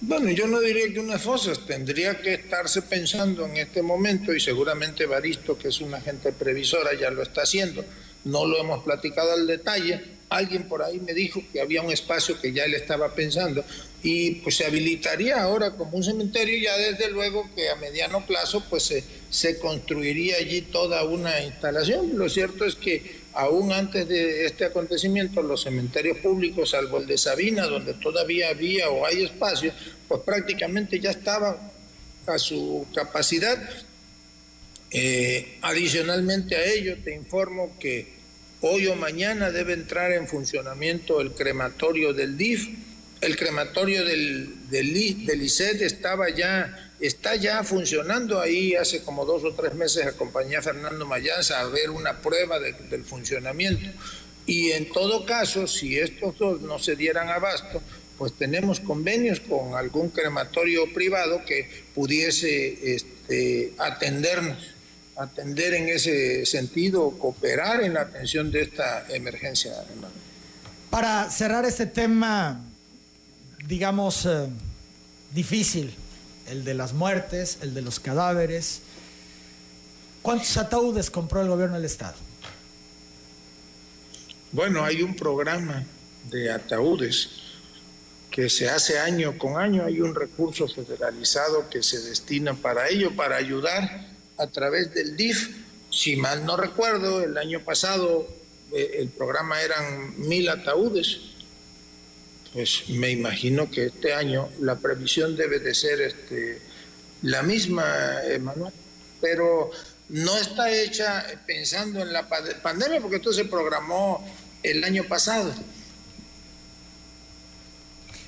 Bueno, yo no diría que unas fosas, tendría que estarse pensando en este momento y seguramente Baristo, que es una agente previsora, ya lo está haciendo. No lo hemos platicado al detalle. Alguien por ahí me dijo que había un espacio que ya él estaba pensando y pues se habilitaría ahora como un cementerio ya desde luego que a mediano plazo pues se, se construiría allí toda una instalación. Lo cierto es que aún antes de este acontecimiento, los cementerios públicos, salvo el de Sabina, donde todavía había o hay espacio, pues prácticamente ya estaban a su capacidad. Eh, adicionalmente a ello, te informo que hoy o mañana debe entrar en funcionamiento el crematorio del DIF. El crematorio del, del, del ICED estaba ya está ya funcionando ahí. Hace como dos o tres meses acompañé a Fernando Mayanza a ver una prueba del funcionamiento. Y en todo caso si estos dos no se dieran abasto pues tenemos convenios con algún crematorio privado que pudiese este, atendernos atender en ese sentido cooperar en la atención de esta emergencia para cerrar este tema digamos eh, difícil el de las muertes, el de los cadáveres. ¿Cuántos ataúdes compró el gobierno del Estado? Bueno, hay un programa de ataúdes que se hace año con año, hay un recurso federalizado que se destina para ello, para ayudar a través del DIF. Si mal no recuerdo, el año pasado eh, el programa eran mil ataúdes pues me imagino que este año la previsión debe de ser este, la misma, Emanuel, pero no está hecha pensando en la pandemia porque esto se programó el año pasado.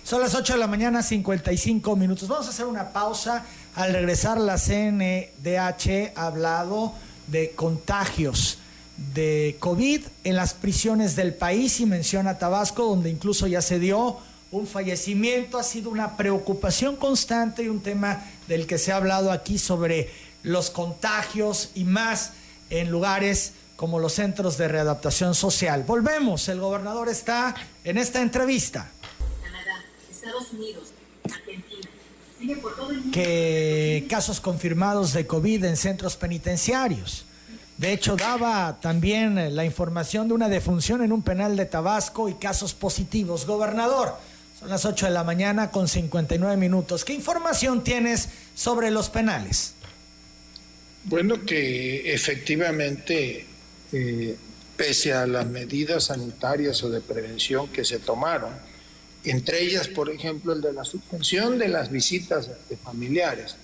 Son las 8 de la mañana, 55 minutos. Vamos a hacer una pausa. Al regresar, la CNDH ha hablado de contagios de COVID en las prisiones del país y menciona Tabasco, donde incluso ya se dio un fallecimiento. Ha sido una preocupación constante y un tema del que se ha hablado aquí sobre los contagios y más en lugares como los centros de readaptación social. Volvemos, el gobernador está en esta entrevista. Canadá, Estados Unidos, Argentina. Sigue por todo el mundo. Que casos confirmados de COVID en centros penitenciarios. De hecho, daba también la información de una defunción en un penal de Tabasco y casos positivos. Gobernador, son las 8 de la mañana con 59 minutos. ¿Qué información tienes sobre los penales? Bueno, que efectivamente eh, pese a las medidas sanitarias o de prevención que se tomaron, entre ellas, por ejemplo, el de la suspensión de las visitas de familiares.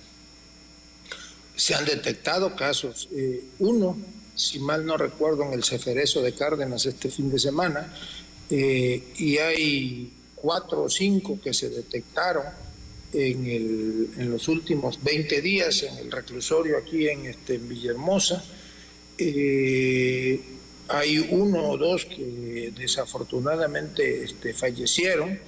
Se han detectado casos, eh, uno, si mal no recuerdo, en el Ceferezo de Cárdenas este fin de semana, eh, y hay cuatro o cinco que se detectaron en, los últimos 20 días en el reclusorio aquí en, este, Villahermosa. Eh, hay uno o dos que desafortunadamente este, fallecieron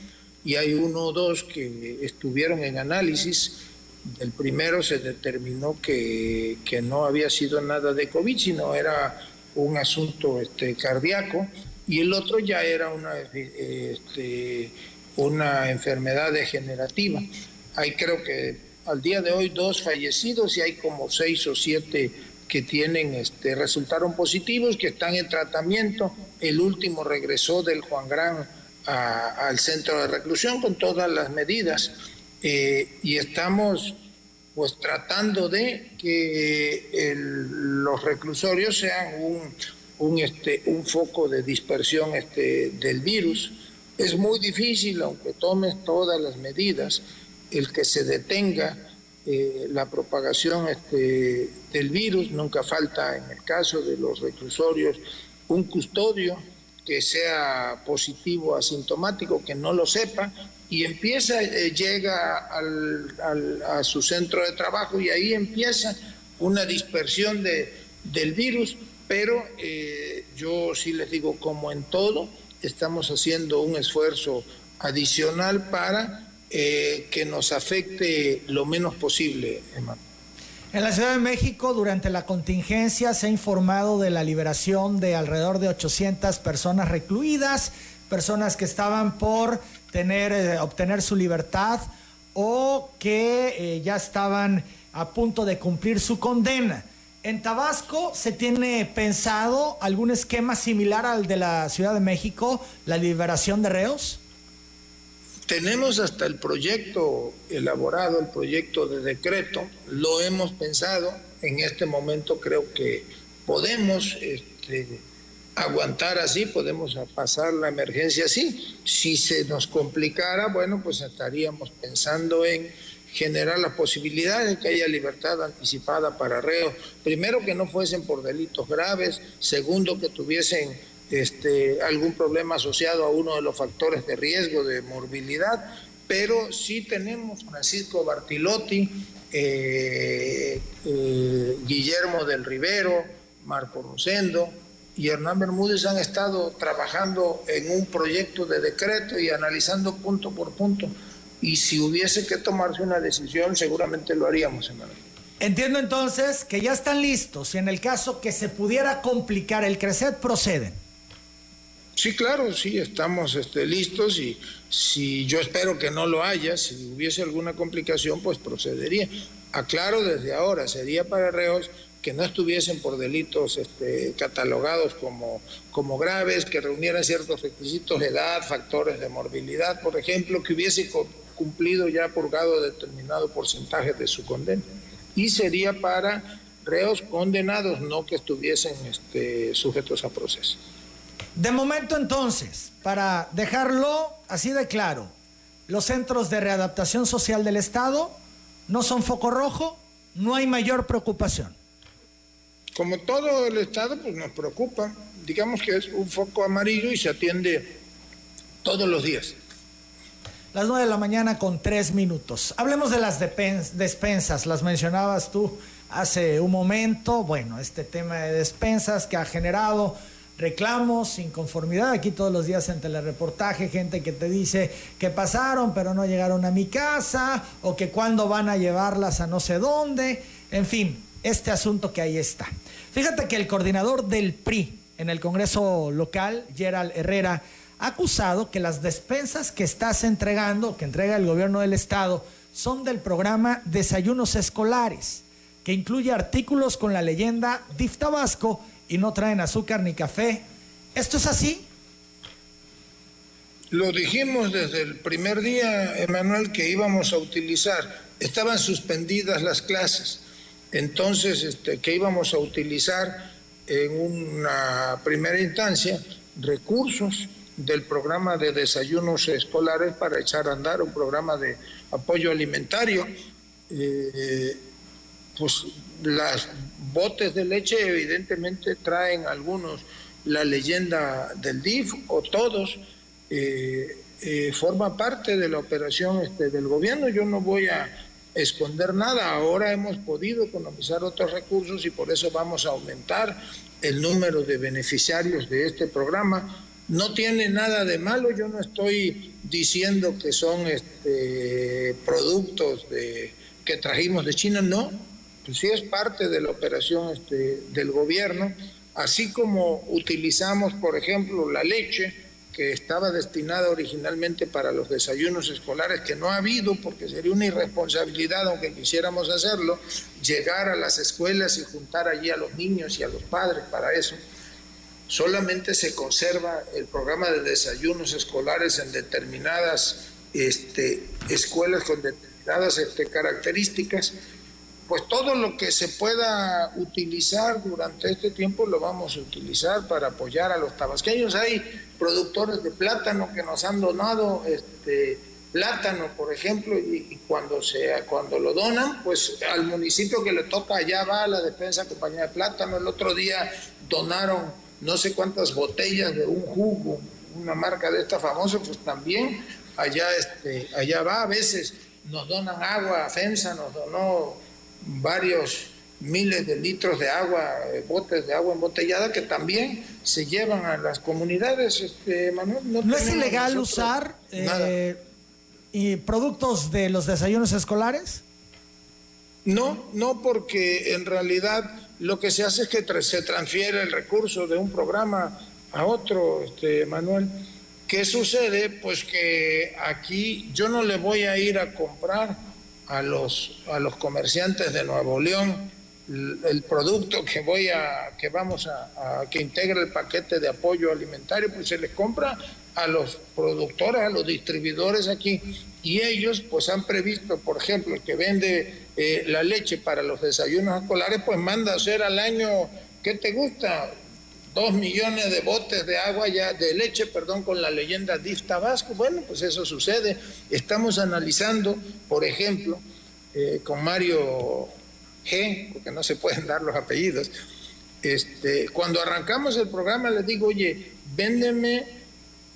y hay uno o dos que estuvieron en análisis. El primero se determinó que, que no había sido nada de COVID, sino era un asunto este, cardíaco y el otro ya era una, este, una enfermedad degenerativa. Hay creo que al día de hoy dos fallecidos y hay como seis o siete que tienen, este, resultaron positivos, que están en tratamiento. El último regresó del Juan Gran al centro de reclusión con todas las medidas eh, y estamos pues tratando de que los reclusorios sean un, un, este, un foco de dispersión este, del virus. Es muy difícil, aunque tomes todas las medidas, el que se detenga eh, la propagación este, del virus. Nunca falta, en el caso de los reclusorios, un custodio que sea positivo asintomático, que no lo sepa, y empieza, eh, llega al, a su centro de trabajo y ahí empieza una dispersión de, del virus pero eh, yo sí les digo, como en todo, estamos haciendo un esfuerzo adicional para eh, que nos afecte lo menos posible, En la Ciudad de México, durante la contingencia, se ha informado de la liberación de alrededor de 800 personas recluidas, personas que estaban por tener, eh, obtener su libertad o que ya estaban a punto de cumplir su condena. ¿En Tabasco se tiene pensado algún esquema similar al de la Ciudad de México, la liberación de reos? Tenemos hasta el proyecto elaborado, el proyecto de decreto, lo hemos pensado, en este momento creo que podemos este, aguantar así, podemos pasar la emergencia así. Si se nos complicara, bueno, pues estaríamos pensando en generar la posibilidad de que haya libertad anticipada para reos. Primero, que no fuesen por delitos graves. Segundo, que tuviesen este, algún problema asociado a uno de los factores de riesgo de morbilidad. Pero sí tenemos Francisco Bartilotti, eh, eh, Guillermo del Rivero, Marco Rosendo y Hernán Bermúdez han estado trabajando en un proyecto de decreto y analizando punto por punto y si hubiese que tomarse una decisión, seguramente lo haríamos, hermano. Entiendo entonces que ya están listos y en el caso que se pudiera complicar el crecer, proceden. Sí, claro, sí, estamos este, listos y si yo espero que no lo haya, si hubiese alguna complicación, pues procedería. Aclaro desde ahora, sería para reos que no estuviesen por delitos este, catalogados como, como graves, que reunieran ciertos requisitos de edad, factores de morbilidad, por ejemplo, que hubiese cumplido ya purgado determinado porcentaje de su condena. Y sería para reos condenados, no que estuviesen este, sujetos a proceso. De momento entonces, para dejarlo así de claro, los centros de readaptación social del Estado no son foco rojo, no hay mayor preocupación. Como todo el Estado, pues nos preocupa. Digamos que es un foco amarillo y se atiende todos los días. Las nueve de la mañana con tres minutos. Hablemos de las despensas, las mencionabas tú hace un momento. Bueno, este tema de despensas que ha generado reclamos, inconformidad. Aquí todos los días en telereportaje, gente que te dice que pasaron pero no llegaron a mi casa o que cuándo van a llevarlas a no sé dónde. En fin, este asunto que ahí está. Fíjate que el coordinador del PRI en el Congreso local, Gerald Herrera, ha acusado que las despensas que estás entregando, que entrega el gobierno del estado, son del programa Desayunos Escolares, que incluye artículos con la leyenda DIF Tabasco y no traen azúcar ni café. ¿Esto es así? Lo dijimos desde el primer día, Emanuel, que íbamos a utilizar. Estaban suspendidas las clases. Entonces, este, que íbamos a utilizar en una primera instancia recursos del programa de desayunos escolares para echar a andar un programa de apoyo alimentario. Eh, pues las botes de leche evidentemente traen algunos la leyenda del DIF o todos. Eh, eh, forma parte de la operación este, del gobierno. Yo no voy a esconder nada. Ahora hemos podido economizar otros recursos y por eso vamos a aumentar el número de beneficiarios de este programa. No tiene nada de malo, yo no estoy diciendo que son este, productos de, que trajimos de China, no, pues sí es parte de la operación este, del gobierno, así como utilizamos, por ejemplo, la leche, que estaba destinada originalmente para los desayunos escolares, que no ha habido porque sería una irresponsabilidad, aunque quisiéramos hacerlo, llegar a las escuelas y juntar allí a los niños y a los padres para eso. Solamente se conserva el programa de desayunos escolares en determinadas este, escuelas con determinadas este, características pues todo lo que se pueda utilizar durante este tiempo lo vamos a utilizar para apoyar a los tabasqueños. Hay productores de plátano que nos han donado este plátano, por ejemplo, y, cuando se cuando lo donan, pues al municipio que le toca allá va a la defensa compañía de plátano. El otro día donaron no sé cuántas botellas de un jugo, una marca de esta famosa, pues también allá este allá va a veces nos donan agua, FEMSA nos donó varios miles de litros de agua, eh, botes de agua embotellada que también se llevan a las comunidades. Este, no, es ilegal usar eh, y productos de los desayunos escolares? No, no, porque en realidad lo que se hace es que se transfiere el recurso de un programa a otro, este, Manuel. ¿Qué sucede? Pues que aquí yo no le voy a ir a comprar a los, a los comerciantes de Nuevo León el, producto que voy a que vamos a, que integra el paquete de apoyo alimentario pues se les compra a los productores a los distribuidores aquí y ellos pues han previsto por ejemplo el que vende eh, la leche para los desayunos escolares pues manda a hacer al año ¿qué te gusta? Dos millones de botes de agua ya, de leche, perdón, con la leyenda DIF Tabasco. Bueno, pues eso sucede. Estamos analizando, por ejemplo, eh, con Mario G, porque no se pueden dar los apellidos, este, cuando arrancamos el programa le digo, oye, véndeme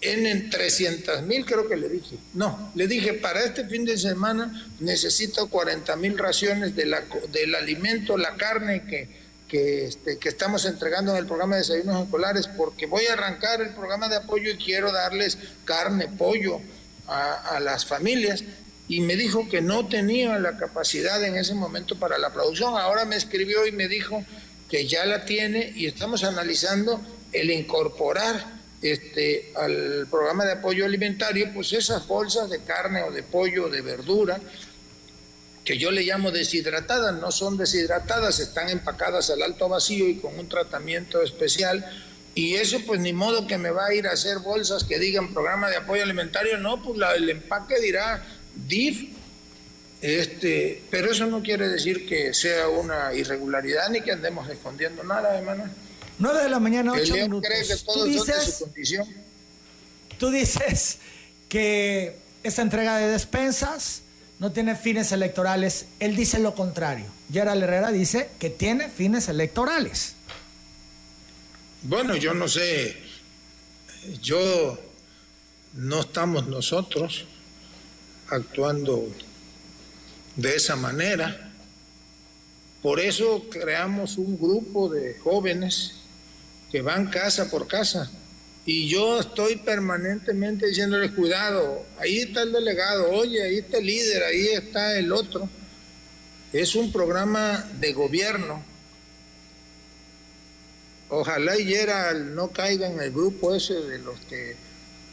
en, en 300 mil, creo que le dije. No, le dije, para este fin de semana necesito 40 mil raciones de la, del alimento, la carne que que, este, que estamos entregando en el programa de desayunos escolares, porque voy a arrancar el programa de apoyo y quiero darles carne, pollo a, las familias. Y me dijo que no tenía la capacidad en ese momento para la producción. Ahora me escribió y me dijo que ya la tiene y estamos analizando el incorporar este, al programa de apoyo alimentario, pues esas bolsas de carne o de pollo o de verdura que yo le llamo deshidratadas, no son deshidratadas, están empacadas al alto vacío y con un tratamiento especial. Y eso pues ni modo que me va a ir a hacer bolsas que digan programa de apoyo alimentario, no, pues el empaque dirá DIF, este, pero eso no quiere decir que sea una irregularidad ni que andemos escondiendo nada, hermano. 9 de la mañana, 8 minutos. cree que todos son de su condición. Tú dices que esta entrega de despensas no tiene fines electorales. Él dice lo contrario. Gerald Herrera dice que tiene fines electorales. Bueno, yo no sé. Yo no estamos nosotros actuando de esa manera. Por eso creamos un grupo de jóvenes que van casa por casa y yo estoy permanentemente diciéndole, cuidado, ahí está el delegado, oye, ahí está el líder, ahí está el otro. Es un programa de gobierno. Ojalá y no caiga en el grupo ese de los que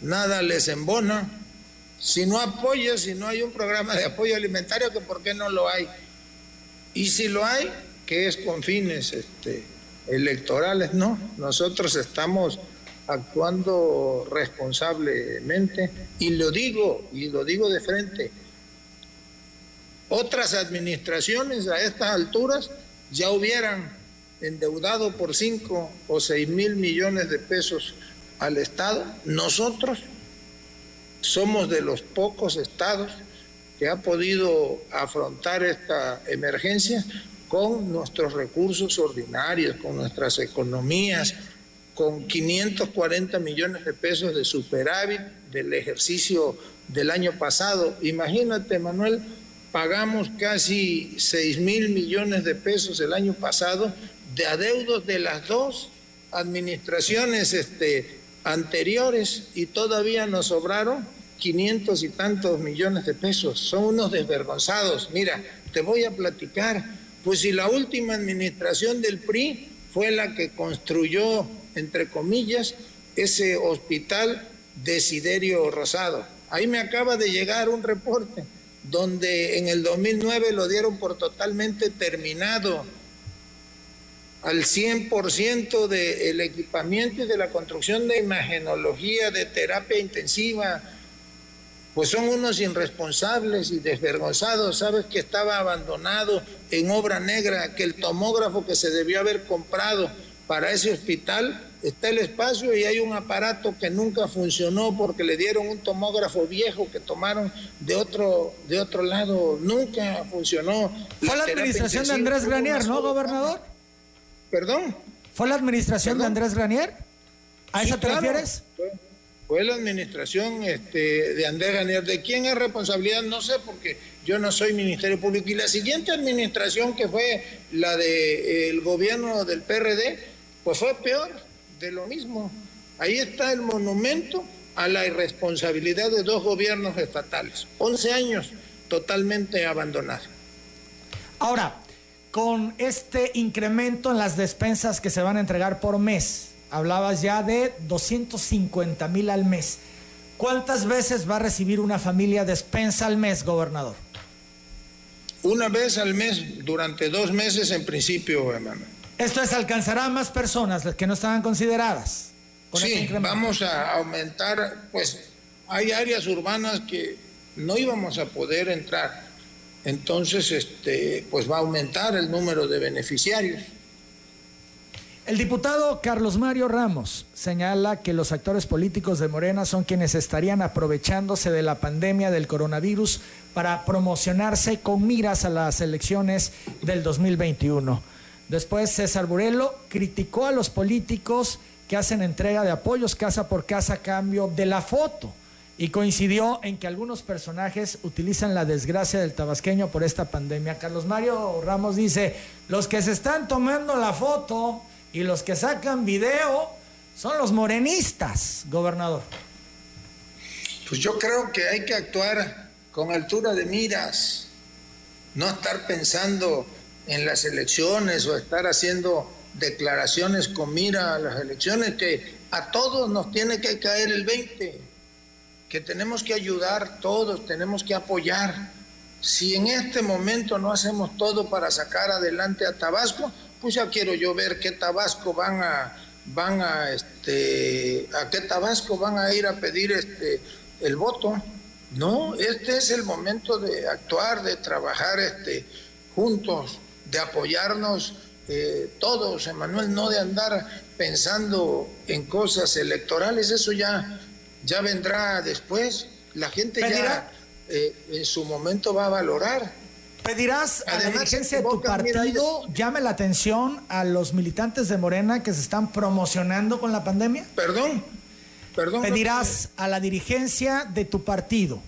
nada les embona. Si no apoya, si no hay un programa de apoyo alimentario, que por qué no lo hay. Y si lo hay, que es con fines este, electorales, no. Nosotros estamos actuando responsablemente y lo digo y lo digo de frente. Otras administraciones a estas alturas ya hubieran endeudado por 5 o 6 mil millones de pesos al Estado. Nosotros somos de los pocos estados que ha podido afrontar esta emergencia con nuestros recursos ordinarios, con nuestras economías, con 540 millones de pesos de superávit del ejercicio del año pasado. Imagínate, Manuel, pagamos casi 6 mil millones de pesos el año pasado de adeudos de las dos administraciones este, anteriores y todavía nos sobraron 500 y tantos millones de pesos. Son unos desvergonzados. Mira, te voy a platicar. Pues si la última administración del PRI fue la que construyó, entre comillas, ese hospital Desiderio Rosado. Ahí me acaba de llegar un reporte donde en el 2009 lo dieron por totalmente terminado al 100% del equipamiento y de la construcción de imagenología, de terapia intensiva, pues son unos irresponsables y desvergonzados. Sabes que estaba abandonado en obra negra, que el tomógrafo que se debió haber comprado para ese hospital está el espacio y hay un aparato que nunca funcionó porque le dieron un tomógrafo viejo que tomaron de otro de otro lado, nunca funcionó. Fue la, administración de Andrés Granier, ¿no, gobernador? Perdón. ¿Fue la administración de Andrés Granier? ¿A eso te refieres? fue la administración este, de Andrés Ganier. ¿De quién es responsabilidad? No sé, porque yo no soy Ministerio Público. Y la siguiente administración, que fue la del gobierno del PRD, pues fue peor, de lo mismo. Ahí está el monumento a la irresponsabilidad de dos gobiernos estatales. 11 años totalmente abandonados. Ahora, con este incremento en las despensas que se van a entregar por mes, hablabas ya de 250 mil al mes. ¿Cuántas veces va a recibir una familia despensa al mes, gobernador? Una vez al mes, durante dos meses en principio, hermano. Esto es, alcanzará a más personas las que no estaban consideradas. sí, este vamos a aumentar, pues hay áreas urbanas que no íbamos a poder entrar. Entonces, este, pues va a aumentar el número de beneficiarios. El diputado Carlos Mario Ramos señala que los actores políticos de Morena son quienes estarían aprovechándose de la pandemia del coronavirus para promocionarse con miras a las elecciones del 2021. Después César Burelo criticó a los políticos que hacen entrega de apoyos casa por casa a cambio de la foto y coincidió en que algunos personajes utilizan la desgracia del tabasqueño por esta pandemia. Carlos Mario Ramos dice, los que se están tomando la foto y los que sacan video son los morenistas, gobernador. Pues yo creo que hay que actuar con altura de miras, no estar pensando en las elecciones o estar haciendo declaraciones con mira a las elecciones, que a todos nos tiene que caer el 20, que tenemos que ayudar todos, tenemos que apoyar. Si en este momento no hacemos todo para sacar adelante a Tabasco, pues ya quiero yo ver qué Tabasco van a van a este a qué Tabasco van a ir a pedir este el voto. No, este es el momento de actuar, de trabajar este juntos, de apoyarnos eh, todos, Emanuel, no de andar pensando en cosas electorales, eso ya, ya vendrá después. La gente ya eh, en su momento va a valorar ¿Pedirás a la dirigencia de tu partido llame la atención a los militantes de Morena que se están promocionando con la pandemia? Perdón, perdón. ¿Pedirás a la dirigencia de tu partido,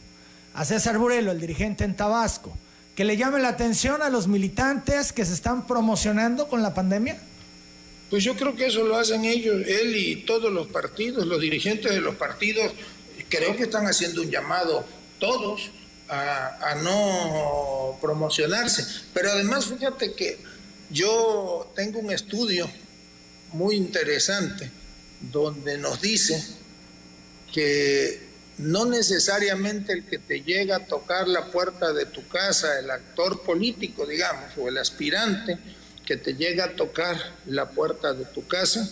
a César Burelo, el dirigente en Tabasco, que le llame la atención a los militantes que se están promocionando con la pandemia? Pues yo creo que eso lo hacen ellos, él y todos los partidos, los dirigentes de los partidos, creo que están haciendo un llamado todos a, no promocionarse. Pero además, fíjate que yo tengo un estudio muy interesante donde nos dice que no necesariamente el que te llega a tocar la puerta de tu casa, el actor político, digamos, o el aspirante que te llega a tocar la puerta de tu casa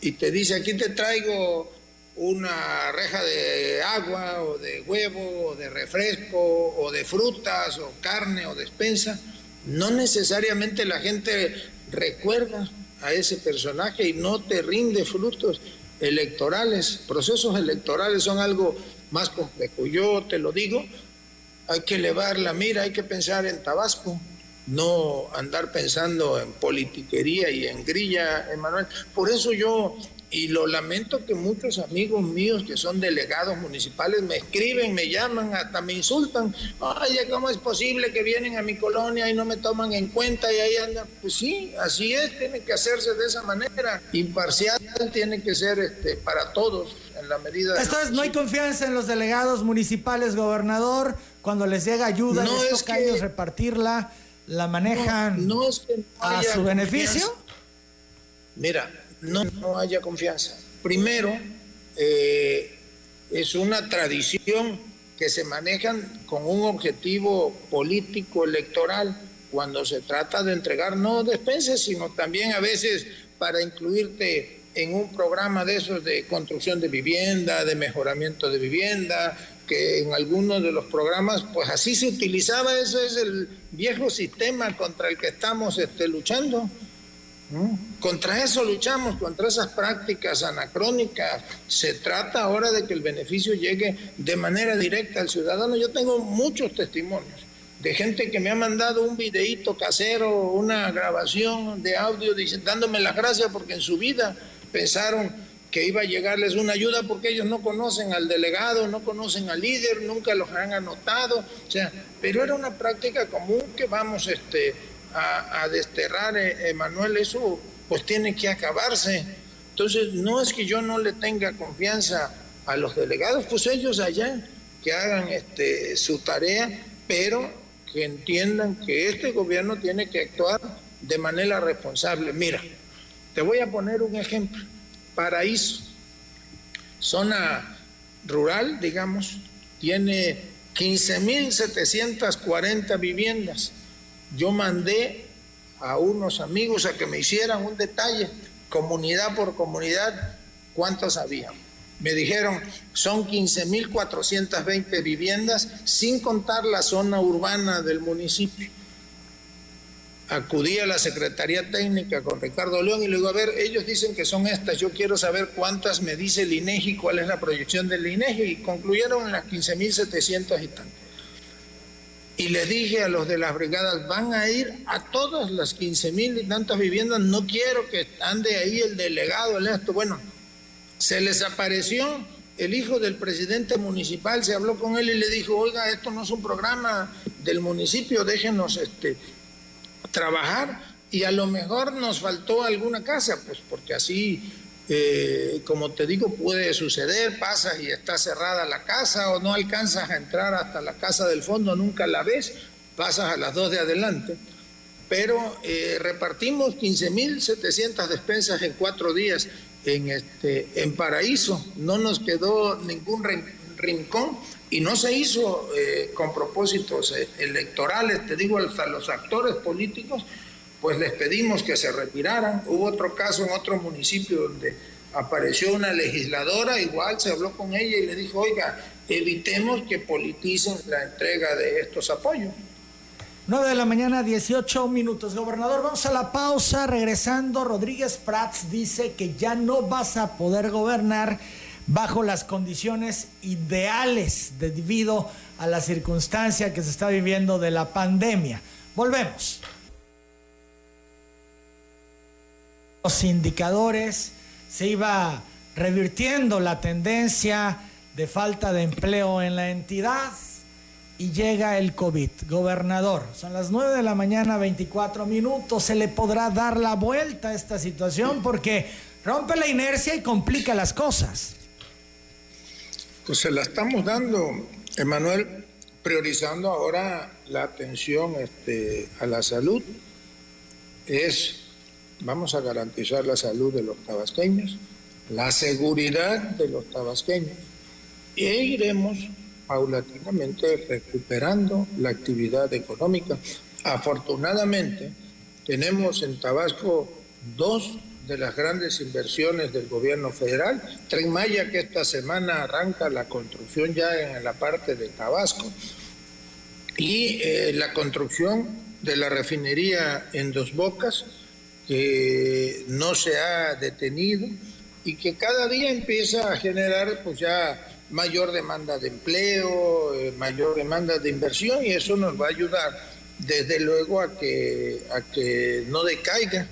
y te dice, aquí te traigo una reja de agua o de huevo o de refresco o de frutas o carne o despensa, no necesariamente la gente recuerda a ese personaje y no te rinde frutos electorales. Procesos electorales son algo más complejo. Yo te lo digo, hay que elevar la mira, hay que pensar en Tabasco, no andar pensando en politiquería y en grilla, Emanuel. Por eso yo y lo lamento que muchos amigos míos que son delegados municipales me escriben, me llaman, hasta me insultan. Oye, ¿cómo es posible que vienen a mi colonia y no me toman en cuenta y ahí andan? Pues sí, así es, tiene que hacerse de esa manera. Imparcial tiene que ser este, para todos en la medida Esto es, no hay confianza en los delegados municipales, gobernador. Cuando les llega ayuda no les toca a ellos repartirla, la manejan a su beneficio. Mira, no, no haya confianza. Primero, eh, es una tradición que se manejan con un objetivo político electoral cuando se trata de entregar no despenses, sino también a veces para incluirte en un programa de esos de construcción de vivienda, de mejoramiento de vivienda, que en algunos de los programas, pues así se utilizaba, eso es el viejo sistema contra el que estamos este, luchando. Contra eso luchamos, contra esas prácticas anacrónicas. Se trata ahora de que el beneficio llegue de manera directa al ciudadano. Yo tengo muchos testimonios de gente que me ha mandado un videíto casero, una grabación de audio dándome las gracias porque en su vida pensaron que iba a llegarles una ayuda porque ellos no conocen al delegado, no conocen al líder, nunca los han anotado, o sea, pero era una práctica común que vamos este a, desterrar, eh, Emanuel, eso pues tiene que acabarse. Entonces, no es que yo no le tenga confianza a los delegados, pues ellos allá que hagan este, su tarea, pero que entiendan que este gobierno tiene que actuar de manera responsable. Mira, te voy a poner un ejemplo. Paraíso, zona rural, digamos, tiene 15.740 viviendas yo mandé a unos amigos a que me hicieran un detalle, comunidad por comunidad, cuántos había. Me dijeron, son 15.420 viviendas, sin contar la zona urbana del municipio. Acudí a la Secretaría Técnica con Ricardo León y le digo, a ver, ellos dicen que son estas, yo quiero saber cuántas me dice el INEGI, cuál es la proyección del INEGI, y concluyeron en las 15.700 y tanto y le dije a los de las brigadas, van a ir a todas las 15 mil y tantas viviendas, no quiero que ande ahí el delegado, el esto. Bueno, se les apareció el hijo del presidente municipal, se habló con él y le dijo, oiga, esto no es un programa del municipio, déjenos este, trabajar y a lo mejor nos faltó alguna casa, pues porque así eh, como te digo, puede suceder, pasas y está cerrada la casa o no alcanzas a entrar hasta la casa del fondo, nunca la ves, pasas a las dos de adelante. Pero eh, repartimos 15.700 despensas en cuatro días en, este, en Paraíso, no nos quedó ningún rincón y no se hizo eh, con propósitos electorales, te digo, hasta los actores políticos pues les pedimos que se retiraran. Hubo otro caso en otro municipio donde apareció una legisladora, igual se habló con ella y le dijo, oiga, evitemos que politicen la entrega de estos apoyos. 9 de la mañana, 18 minutos. Gobernador, vamos a la pausa. Regresando, Rodríguez Prats dice que ya no vas a poder gobernar bajo las condiciones ideales debido a la circunstancia que se está viviendo de la pandemia. Volvemos. Los indicadores, se iba revirtiendo la tendencia de falta de empleo en la entidad y llega el COVID. Gobernador, son las 9 de la mañana, 24 minutos. ¿Se le podrá dar la vuelta a esta situación? Porque rompe la inercia y complica las cosas. Pues se la estamos dando, Emanuel, priorizando ahora la atención este, a la salud. Es vamos a garantizar la salud de los tabasqueños, la seguridad de los tabasqueños e iremos paulatinamente recuperando la actividad económica. Afortunadamente, tenemos en Tabasco dos de las grandes inversiones del gobierno federal. Tren Maya, que esta semana arranca la construcción ya en la parte de Tabasco, y eh, la construcción de la refinería en Dos Bocas, que no se ha detenido y que cada día empieza a generar pues ya mayor demanda de empleo, eh, mayor demanda de inversión y eso nos va a ayudar desde luego a que, a que no decaiga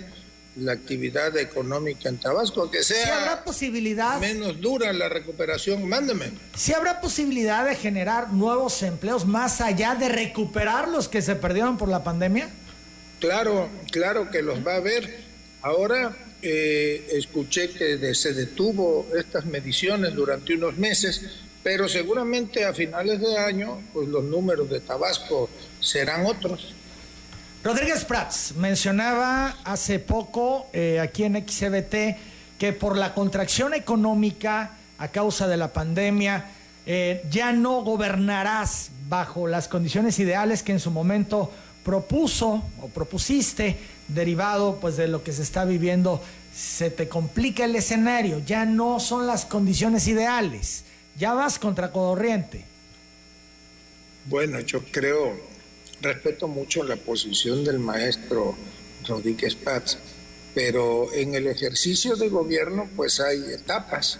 la actividad económica en Tabasco, que sea habrá posibilidad, menos dura la recuperación, mándeme. Si habrá posibilidad de generar nuevos empleos más allá de recuperar los que se perdieron por la pandemia. Claro, claro que los va a haber. Ahora eh, escuché que se detuvo estas mediciones durante unos meses, pero seguramente a finales de año, pues los números de Tabasco serán otros. Rodríguez Prats mencionaba hace poco eh, aquí en XBT que por la contracción económica a causa de la pandemia eh, ya no gobernarás bajo las condiciones ideales que en su momento propuso o propusiste derivado pues de lo que se está viviendo se te complica el escenario ya no son las condiciones ideales ya vas contra corriente bueno yo creo respeto mucho la posición del maestro Rodríguez Paz, pero en el ejercicio de gobierno pues hay etapas.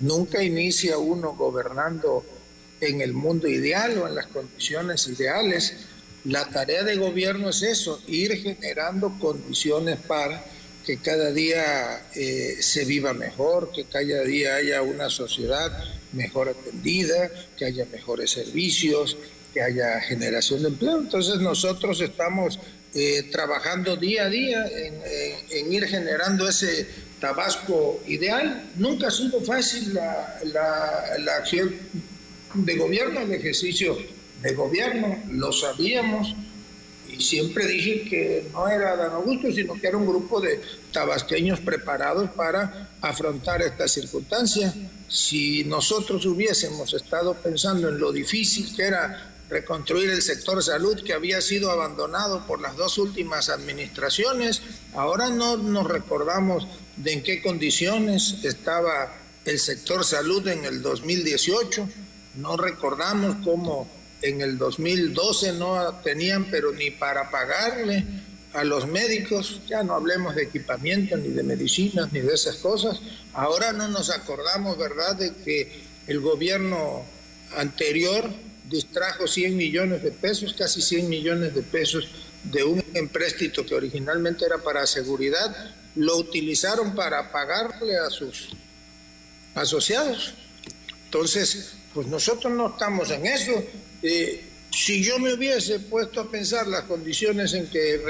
Nunca inicia uno gobernando en el mundo ideal o en las condiciones ideales. La tarea de gobierno es eso, ir generando condiciones para que cada día eh, se viva mejor, que cada día haya una sociedad mejor atendida, que haya mejores servicios, que haya generación de empleo. Entonces nosotros estamos eh, trabajando día a día en, ir generando ese Tabasco ideal. Nunca ha sido fácil la, acción de gobierno, el ejercicio de gobierno, lo sabíamos y siempre dije que no era Dan Augusto, sino que era un grupo de tabasqueños preparados para afrontar esta circunstancia. Si nosotros hubiésemos estado pensando en lo difícil que era reconstruir el sector salud que había sido abandonado por las dos últimas administraciones. Ahora no nos recordamos de en qué condiciones estaba el sector salud en el 2018, no recordamos cómo en el 2012 no tenían pero ni para pagarle a los médicos, ya no hablemos de equipamiento, ni de medicinas, ni de esas cosas. Ahora no nos acordamos, ¿verdad?, de que el gobierno anterior distrajo 100 millones de pesos, casi 100 millones de pesos de un empréstito que originalmente era para seguridad, lo utilizaron para pagarle a sus asociados. Entonces, pues nosotros no estamos en eso. Eh, si yo me hubiese puesto a pensar las condiciones en que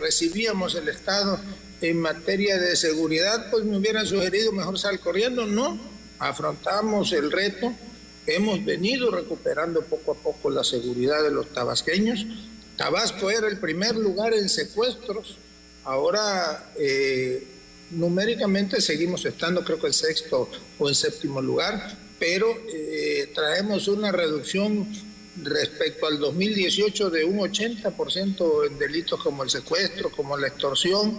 recibíamos el Estado en materia de seguridad, pues me hubieran sugerido mejor sal corriendo. No, afrontamos el reto Hemos venido recuperando poco a poco la seguridad de los tabasqueños. Tabasco era el primer lugar en secuestros. Ahora, eh, numéricamente seguimos estando, creo que en sexto o en séptimo lugar, pero eh, traemos una reducción respecto al 2018 de un 80% en delitos como el secuestro, como la extorsión.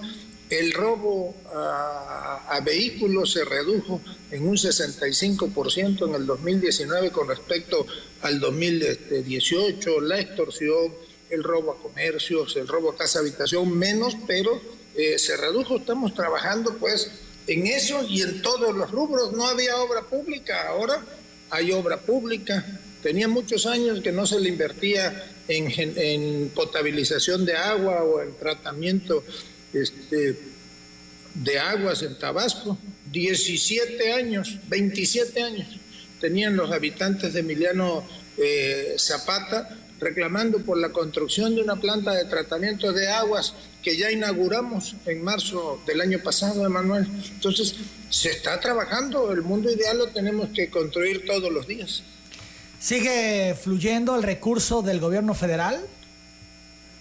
El robo a, vehículos se redujo en un 65% en el 2019 con respecto al 2018, la extorsión, el robo a comercios, el robo a casa habitación, menos, pero eh, se redujo. Estamos trabajando pues en eso y en todos los rubros. No había obra pública, ahora hay obra pública. Tenía muchos años que no se le invertía en, en potabilización de agua o en tratamiento este, de aguas en Tabasco, 17 años, 27 años tenían los habitantes de Emiliano eh, Zapata reclamando por la construcción de una planta de tratamiento de aguas que ya inauguramos en marzo del año pasado, Emanuel. Entonces, se está trabajando, el mundo ideal lo tenemos que construir todos los días. ¿Sigue fluyendo el recurso del gobierno federal?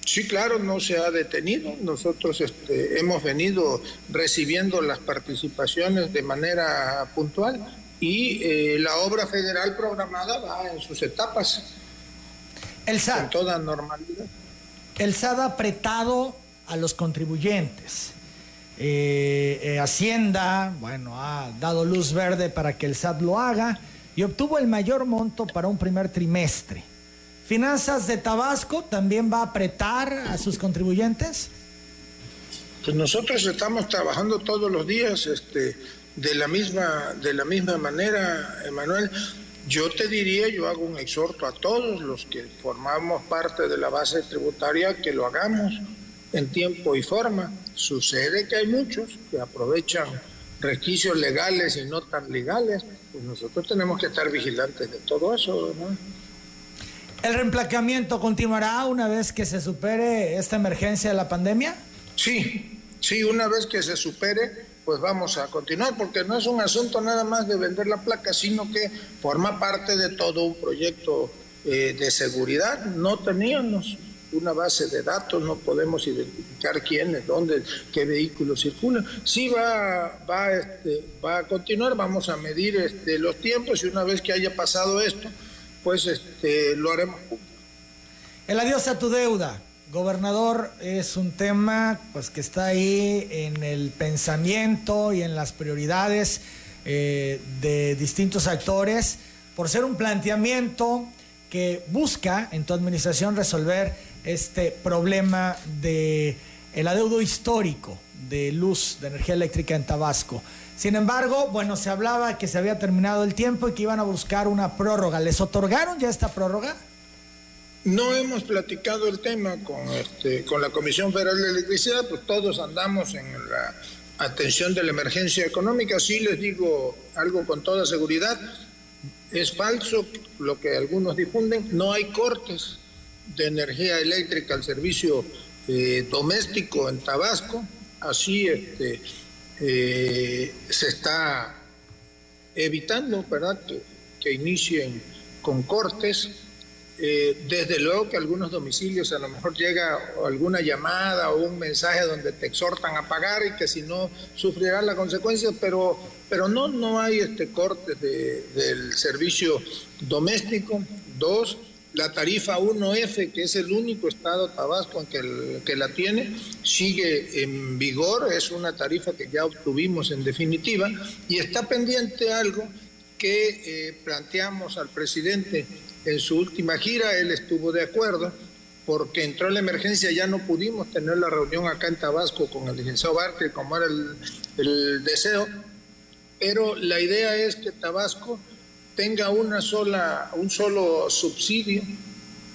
Sí, claro, no se ha detenido. Nosotros este, hemos venido recibiendo las participaciones de manera puntual y eh, la obra federal programada va en sus etapas. El SAT. Con toda normalidad. El SAT ha apretado a los contribuyentes. Eh, eh, Hacienda, bueno, ha dado luz verde para que el SAT lo haga y obtuvo el mayor monto para un primer trimestre. ¿Finanzas de Tabasco también va a apretar a sus contribuyentes? Pues nosotros estamos trabajando todos los días este, de, la misma, de la misma manera, Emanuel. Yo te diría, yo hago un exhorto a todos los que formamos parte de la base tributaria que lo hagamos en tiempo y forma. Sucede que hay muchos que aprovechan resquicios legales y no tan legales, pues nosotros tenemos que estar vigilantes de todo eso. ¿no? ¿El reemplacamiento continuará una vez que se supere esta emergencia de la pandemia? Sí, sí, una vez que se supere, pues vamos a continuar, porque no es un asunto nada más de vender la placa, sino que forma parte de todo un proyecto eh, de seguridad. No teníamos una base de datos, no podemos identificar quiénes, dónde, qué vehículos circulan. Sí va, va, este, va a continuar, vamos a medir este, los tiempos y una vez que haya pasado esto, pues este, lo haremos. El adiós a tu deuda. Gobernador, es un tema pues que está ahí en el pensamiento y en las prioridades eh, de distintos actores por ser un planteamiento que busca en tu administración resolver este problema de el adeudo histórico de luz, de energía eléctrica en Tabasco. Sin embargo, bueno, se hablaba que se había terminado el tiempo y que iban a buscar una prórroga. ¿Les otorgaron ya esta prórroga? No hemos platicado el tema con, este, con la Comisión Federal de Electricidad, pues todos andamos en la atención de la emergencia económica. Sí les digo algo con toda seguridad, es falso lo que algunos difunden, no hay cortes de energía eléctrica al servicio eh, doméstico en Tabasco, así este, eh, se está evitando ¿verdad? que inicien con cortes eh, desde luego que algunos domicilios a lo mejor llega alguna llamada o un mensaje donde te exhortan a pagar y que si no sufrirás las consecuencias, pero, pero no, no hay este corte del servicio doméstico. Dos, la tarifa 1F, que es el único estado Tabasco que, que la tiene, sigue en vigor, es una tarifa que ya obtuvimos en definitiva y está pendiente algo que eh, planteamos al presidente en su última gira, él estuvo de acuerdo, porque entró la emergencia, ya no pudimos tener la reunión acá en Tabasco con el licenciado Barque, como era el, deseo, pero la idea es que Tabasco tenga una sola, un solo subsidio.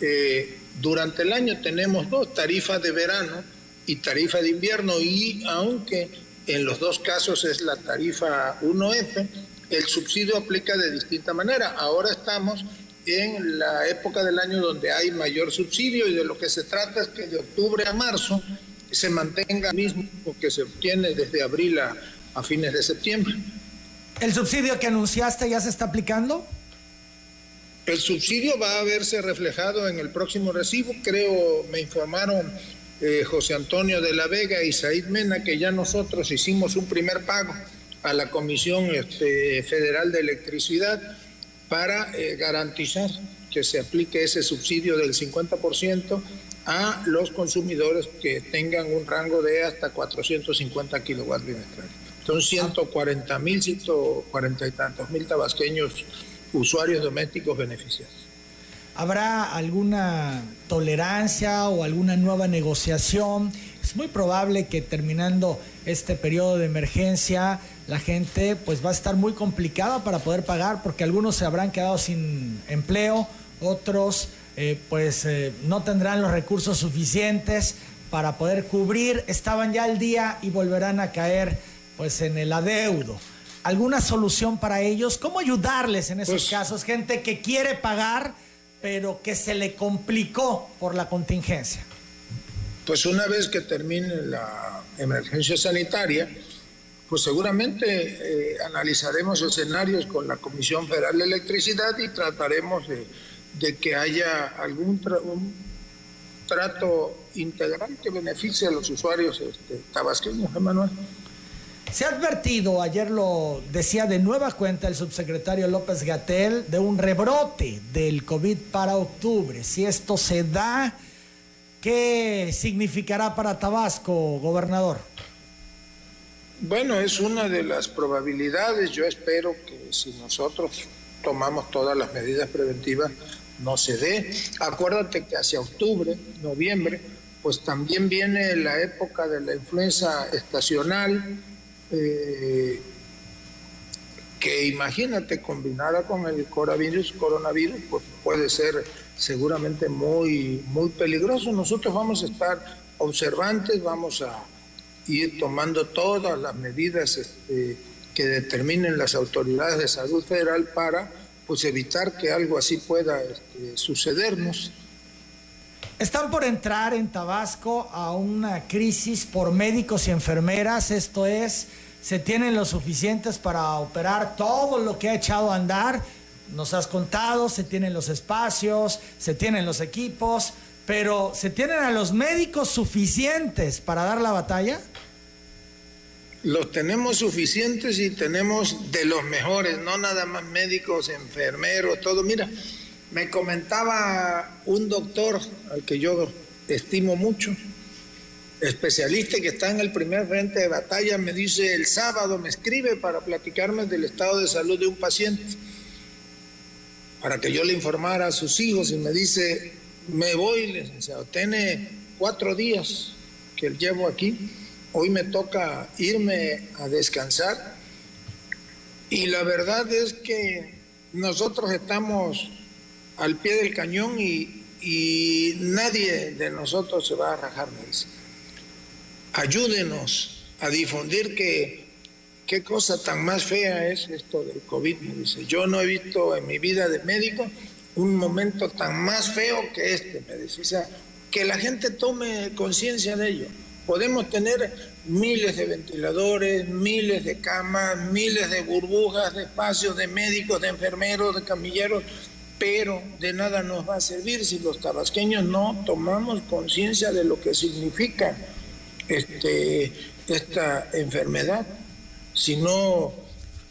Eh, durante el año tenemos dos tarifas de verano y tarifa de invierno, y aunque en los dos casos es la tarifa 1F, el subsidio aplica de distinta manera. Ahora estamos en la época del año donde hay mayor subsidio y de lo que se trata es que de octubre a marzo se mantenga el mismo que se obtiene desde abril a, a fines de septiembre. ¿El subsidio que anunciaste ya se está aplicando? El subsidio va a verse reflejado en el próximo recibo. Creo, me informaron eh, José Antonio de la Vega y Said Mena que ya nosotros hicimos un primer pago a la Comisión este, Federal de Electricidad para eh, garantizar que se aplique ese subsidio del 50% a los consumidores que tengan un rango de hasta 450 kilowatts bimestrales. Son 140 mil, 140 y tantos mil tabasqueños usuarios domésticos beneficiados. ¿Habrá alguna tolerancia o alguna nueva negociación? Es muy probable que terminando este periodo de emergencia la gente pues va a estar muy complicada para poder pagar porque algunos se habrán quedado sin empleo, otros eh, pues eh, no tendrán los recursos suficientes para poder cubrir, estaban ya al día y volverán a caer pues en el adeudo. ¿Alguna solución para ellos? ¿Cómo ayudarles en esos pues casos? Gente que quiere pagar pero que se le complicó por la contingencia. Pues una vez que termine la emergencia sanitaria, pues seguramente eh, analizaremos escenarios con la Comisión Federal de Electricidad y trataremos de, que haya algún trato integral que beneficie a los usuarios este, tabasqueños, Emanuel. Se ha advertido, ayer lo decía de nueva cuenta el subsecretario López Gatel, de un rebrote del COVID para octubre. Si esto se da, ¿qué significará para Tabasco, gobernador? Bueno, es una de las probabilidades. Yo espero que si nosotros tomamos todas las medidas preventivas, no se dé. Acuérdate que hacia octubre, noviembre, pues también viene la época de la influenza estacional, eh, que imagínate combinada con el coronavirus, coronavirus, pues puede ser seguramente muy, muy peligroso. Nosotros vamos a estar observantes, vamos a ir tomando todas las medidas este, que determinen las autoridades de salud federal para pues evitar que algo así pueda este, sucedernos. Están por entrar en Tabasco a una crisis por médicos y enfermeras, esto es, se tienen los suficientes para operar todo lo que ha echado a andar, nos has contado, se tienen los espacios, se tienen los equipos, pero ¿se tienen a los médicos suficientes para dar la batalla? Los tenemos suficientes y tenemos de los mejores, no nada más médicos, enfermeros, todo. Mira, me comentaba un doctor al que yo estimo mucho, especialista que está en el primer frente de batalla, me dice el sábado, me escribe para platicarme del estado de salud de un paciente, para que yo le informara a sus hijos y me dice, me voy, licenciado, tiene cuatro días que llevo aquí, hoy me toca irme a descansar y la verdad es que nosotros estamos al pie del cañón y, nadie de nosotros se va a rajar. Ayúdenos a difundir que qué cosa tan más fea es esto del COVID, me dice. Yo no he visto en mi vida de médico un momento tan más feo que este, me dice. O sea, que la gente tome conciencia de ello. Podemos tener miles de ventiladores, miles de camas, miles de burbujas, de espacios de médicos, de enfermeros, de camilleros, pero de nada nos va a servir si los tabasqueños no tomamos conciencia de lo que significa este, esta enfermedad, si no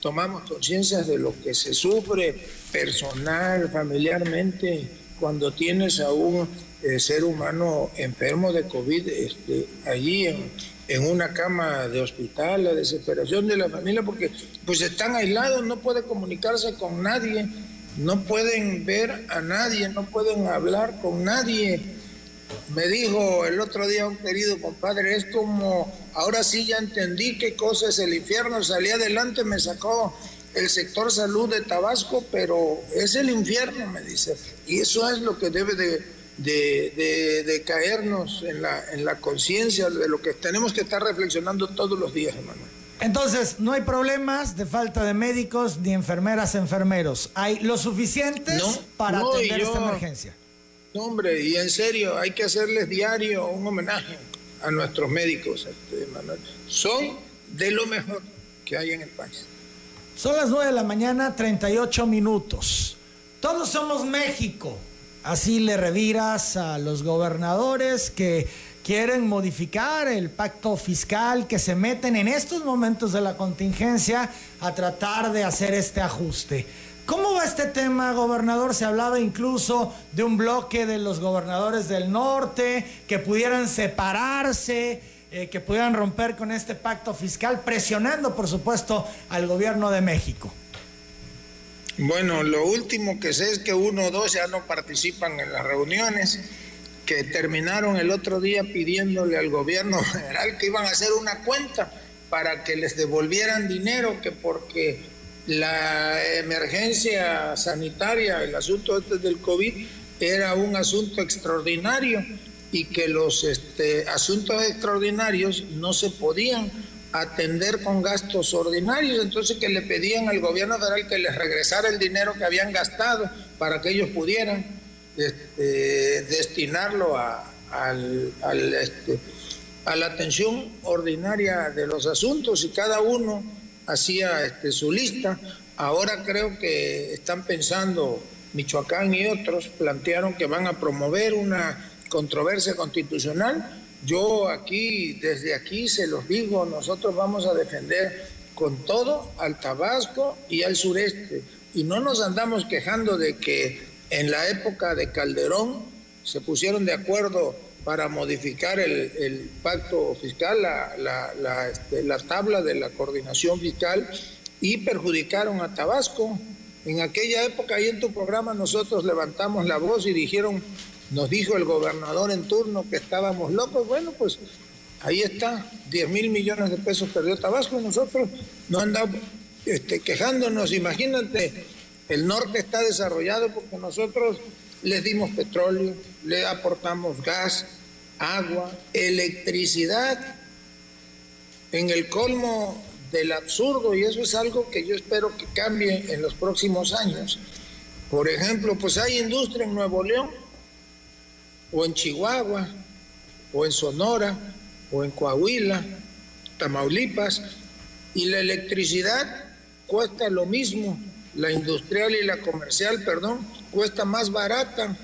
tomamos conciencia de lo que se sufre personal, familiarmente, cuando tienes a un eh, ser humano enfermo de COVID este, allí en, en una cama de hospital, la desesperación de la familia, porque pues están aislados, no puede comunicarse con nadie no pueden ver a nadie, no pueden hablar con nadie. Me dijo el otro día un querido compadre, es como, ahora sí ya entendí qué cosa es el infierno, salí adelante, me sacó el sector salud de Tabasco, pero es el infierno, me dice. Y eso es lo que debe de, caernos en la, en la conciencia de lo que tenemos que estar reflexionando todos los días, hermano. Entonces, no hay problemas de falta de médicos ni enfermeras, enfermeros. Hay lo suficientes para atender esta emergencia. No, hombre, y en serio, hay que hacerles diario un homenaje a nuestros médicos, este, Manuel. Son de lo mejor que hay en el país. Son las 9 de la mañana, 38 minutos. Todos somos México. Así le reviras a los gobernadores que quieren modificar el pacto fiscal, que se meten en estos momentos de la contingencia a tratar de hacer este ajuste. ¿Cómo va este tema, gobernador? Se hablaba incluso de un bloque de los gobernadores del norte que pudieran separarse, eh, que pudieran romper con este pacto fiscal, presionando, por supuesto, al gobierno de México. Bueno, lo último que sé es que uno o dos ya no participan en las reuniones que terminaron el otro día pidiéndole al gobierno general que iban a hacer una cuenta para que les devolvieran dinero, que porque la emergencia sanitaria, el asunto este del COVID, era un asunto extraordinario y que los este, asuntos extraordinarios no se podían atender con gastos ordinarios, entonces que le pedían al gobierno federal que les regresara el dinero que habían gastado para que ellos pudieran este, destinarlo a, este, a la atención ordinaria de los asuntos y cada uno hacía este, su lista. Ahora creo que están pensando, Michoacán y otros plantearon que van a promover una controversia constitucional. Yo aquí, desde aquí se los digo, nosotros vamos a defender con todo al Tabasco y al sureste. Y no nos andamos quejando de que en la época de Calderón se pusieron de acuerdo para modificar el, pacto fiscal, este, la, tabla de la coordinación fiscal y perjudicaron a Tabasco. En aquella época, ahí en tu programa, nosotros levantamos la voz y dijeron nos dijo el gobernador en turno que estábamos locos. Bueno, pues ahí está, 10 mil millones de pesos perdió Tabasco nosotros no andamos este, quejándonos. Imagínate, el norte está desarrollado porque nosotros les dimos petróleo, le aportamos gas, agua, electricidad, en el colmo del absurdo, y eso es algo que yo espero que cambie en los próximos años. Por ejemplo, pues hay industria en Nuevo León, o en Chihuahua, o en Sonora, o en Coahuila, Tamaulipas, y la electricidad cuesta lo mismo, la industrial y la comercial, perdón, cuesta más barata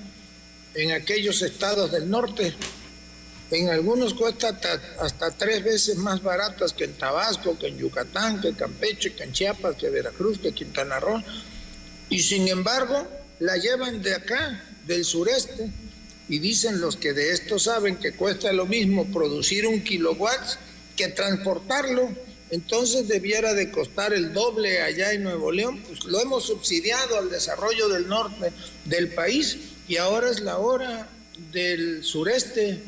en aquellos estados del norte. En algunos cuesta hasta, tres veces más baratas que en Tabasco, que en Yucatán, que en Campeche, que en Chiapas, que en Veracruz, que en Quintana Roo. Y sin embargo, la llevan de acá, del sureste, y dicen los que de esto saben que cuesta lo mismo producir un kilowatt que transportarlo. Entonces debiera de costar el doble allá en Nuevo León, pues lo hemos subsidiado al desarrollo del norte del país y ahora es la hora del sureste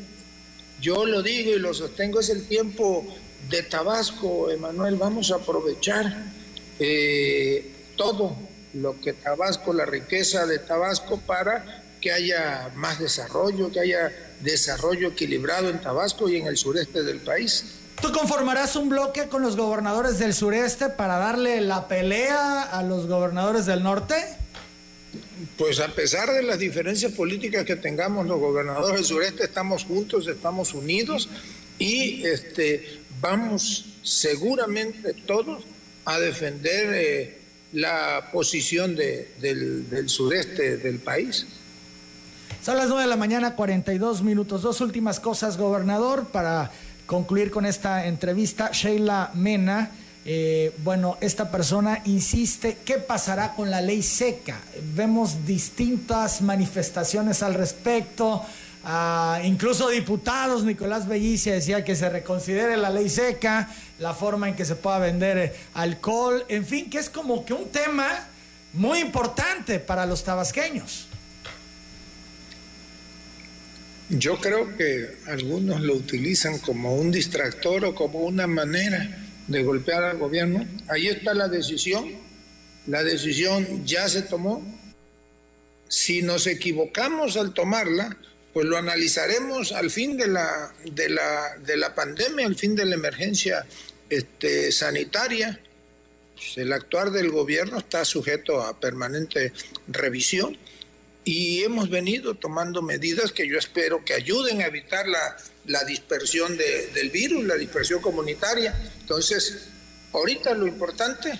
yo lo digo y lo sostengo, es el tiempo de Tabasco, Emanuel. Vamos a aprovechar eh, todo lo que Tabasco, la riqueza de Tabasco para que haya más desarrollo, que haya desarrollo equilibrado en Tabasco y en el sureste del país. ¿Tú conformarás un bloque con los gobernadores del sureste para darle la pelea a los gobernadores del norte? pues a pesar de las diferencias políticas que tengamos los gobernadores del sureste, estamos juntos, estamos unidos y este, vamos seguramente todos a defender eh, la posición del, del sureste del país. Son las 9 de la mañana, 42 minutos. Dos últimas cosas, gobernador, para concluir con esta entrevista. Sheila Mena eh, bueno, esta persona insiste, ¿qué pasará con la ley seca? Vemos distintas manifestaciones al respecto. Ah, incluso diputados, Nicolás Bellicia decía que se reconsidere la ley seca, la forma en que se pueda vender eh, alcohol, en fin, que es como que un tema muy importante para los tabasqueños. Yo creo que algunos lo utilizan como un distractor o como una manera de golpear al gobierno. Ahí está la decisión. La decisión ya se tomó. Si nos equivocamos al tomarla, pues lo analizaremos al fin de la, de la, de la pandemia, al fin de la emergencia este, sanitaria. Pues el actuar del gobierno está sujeto a permanente revisión y hemos venido tomando medidas que yo espero que ayuden a evitar la, la dispersión del virus, la dispersión comunitaria. Entonces, ahorita lo importante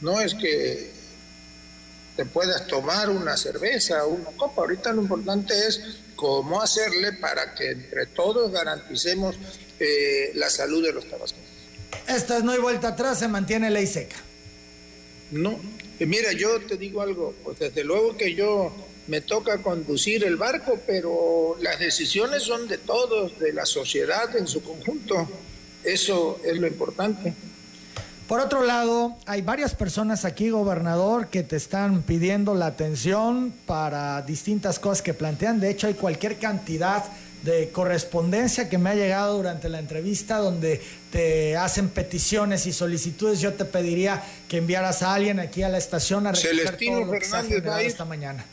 no es que te puedas tomar una cerveza o una copa, ahorita lo importante es cómo hacerle para que entre todos garanticemos eh, la salud de los tabasqueños. Esta es no hay vuelta atrás, se mantiene ley seca. No, mira, yo te digo algo, pues desde luego que yo me toca conducir el barco, pero las decisiones son de todos, de la sociedad en su conjunto. Eso es lo importante. Por otro lado, hay varias personas aquí, gobernador, que te están pidiendo la atención para distintas cosas que plantean. De hecho, hay cualquier cantidad de correspondencia que me ha llegado durante la entrevista donde te hacen peticiones y solicitudes. Yo te pediría que enviaras a alguien aquí a la estación a recoger todo lo que esta mañana.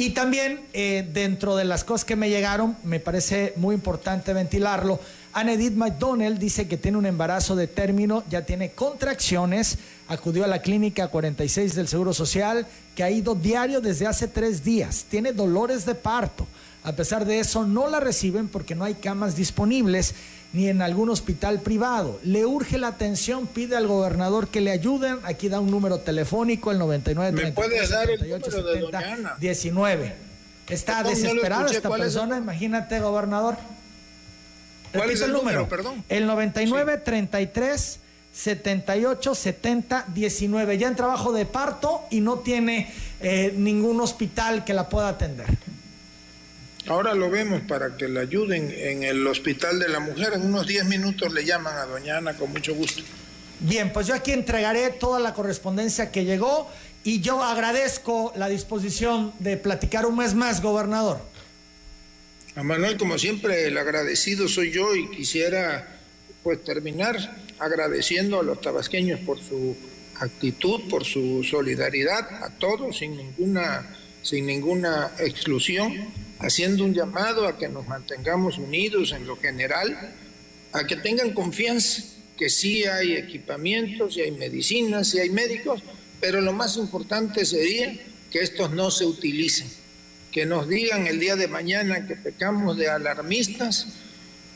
Y también eh, dentro de las cosas que me llegaron, me parece muy importante ventilarlo. Anne Edith McDonnell dice que tiene un embarazo de término, ya tiene contracciones, acudió a la clínica 46 del Seguro Social, que ha ido diario desde hace tres días, tiene dolores de parto. A pesar de eso, no la reciben porque no hay camas disponibles ni en algún hospital privado. Le urge la atención, pide al gobernador que le ayuden. Aquí da un número telefónico, el 99 ¿Me puede dar el número de doña 19. Está desesperada esta persona, imagínate, gobernador. ¿Cuál es el, número? Perdón. El 99 33 78 70 19. Ya en trabajo de parto y no tiene eh, ningún hospital que la pueda atender. Ahora lo vemos para que le ayuden en el Hospital de la Mujer. En unos 10 minutos le llaman a Doña Ana con mucho gusto. Bien, pues yo aquí entregaré toda la correspondencia que llegó y yo agradezco la disposición de platicar un mes más, gobernador. A Manuel, como siempre, el agradecido soy yo y quisiera pues terminar agradeciendo a los tabasqueños por su actitud, por su solidaridad, a todos sin ninguna, sin ninguna exclusión, haciendo un llamado a que nos mantengamos unidos en lo general, a que tengan confianza, que sí hay equipamientos, y hay medicinas, y hay médicos, pero lo más importante sería que estos no se utilicen, que nos digan el día de mañana que pecamos de alarmistas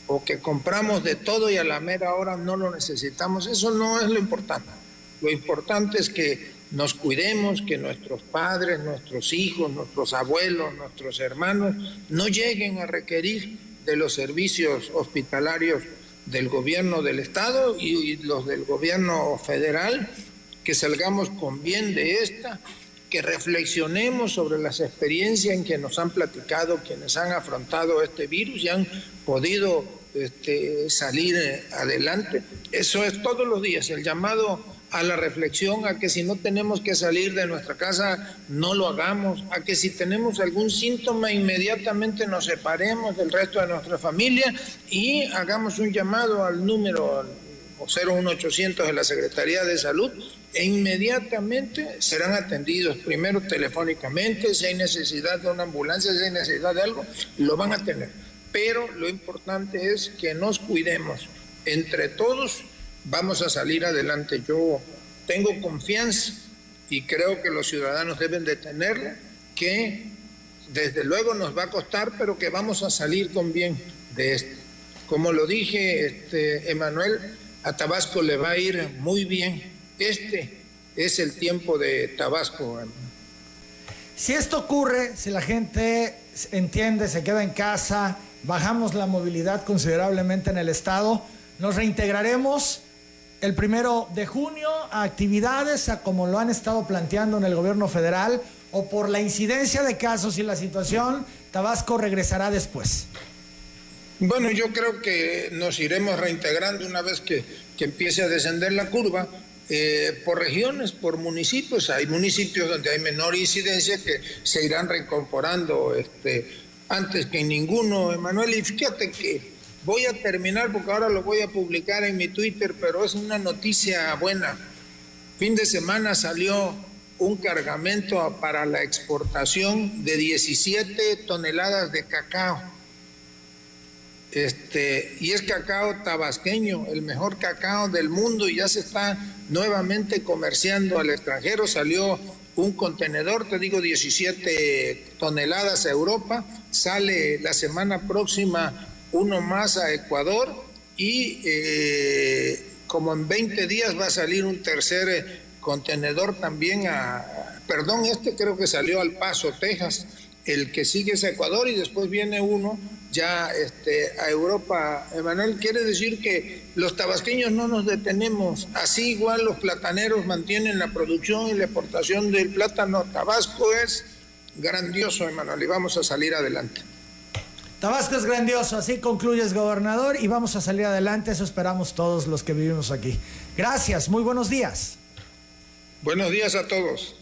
o que compramos de todo y a la mera hora no lo necesitamos. Eso no es lo importante. Lo importante es que nos cuidemos, que nuestros padres, nuestros hijos, nuestros abuelos, nuestros hermanos no lleguen a requerir de los servicios hospitalarios del gobierno del Estado y los del gobierno federal, que salgamos con bien de esta, que reflexionemos sobre las experiencias en que nos han platicado quienes han afrontado este virus y han podido este, salir adelante. Eso es todos los días, el llamado a la reflexión, a que si no tenemos que salir de nuestra casa, no lo hagamos, a que si tenemos algún síntoma, inmediatamente nos separemos del resto de nuestra familia y hagamos un llamado al número 01800 de la Secretaría de Salud e inmediatamente serán atendidos, primero telefónicamente, si hay necesidad de una ambulancia, si hay necesidad de algo, lo van a tener. Pero lo importante es que nos cuidemos entre todos vamos a salir adelante. Yo tengo confianza y creo que los ciudadanos deben de tenerla, que desde luego nos va a costar, pero que vamos a salir con bien de esto. Como lo dije, este, Emanuel, a Tabasco le va a ir muy bien. Este es el tiempo de Tabasco. Si esto ocurre, si la gente entiende, se queda en casa, bajamos la movilidad considerablemente en el estado, nos reintegraremos el primero de junio a actividades a como lo han estado planteando en el gobierno federal o por la incidencia de casos y la situación, Tabasco regresará después? Bueno, yo creo que nos iremos reintegrando una vez que, empiece a descender la curva. Eh, por regiones, por municipios, hay municipios donde hay menor incidencia que se irán reincorporando este, antes que ninguno, Emanuel. Y fíjate que Voy a terminar porque ahora lo voy a publicar en mi Twitter, pero es una noticia buena. Fin de semana salió un cargamento para la exportación de 17 toneladas de cacao. Este, y es cacao tabasqueño, el mejor cacao del mundo y ya se está nuevamente comerciando al extranjero. Salió un contenedor, te digo 17 toneladas a Europa, sale la semana próxima uno más a Ecuador y eh, como en 20 días va a salir un tercer eh, contenedor también a, perdón, este creo que salió al Paso, Texas, el que sigue es a Ecuador y después viene uno ya este, a Europa. Emanuel, quiere decir que los tabasqueños no nos detenemos, así igual los plataneros mantienen la producción y la exportación del plátano. Tabasco es grandioso, Emanuel, y vamos a salir adelante. Tabasco es grandioso, así concluyes, gobernador, y vamos a salir adelante, eso esperamos todos los que vivimos aquí. Gracias, muy buenos días. Buenos días a todos.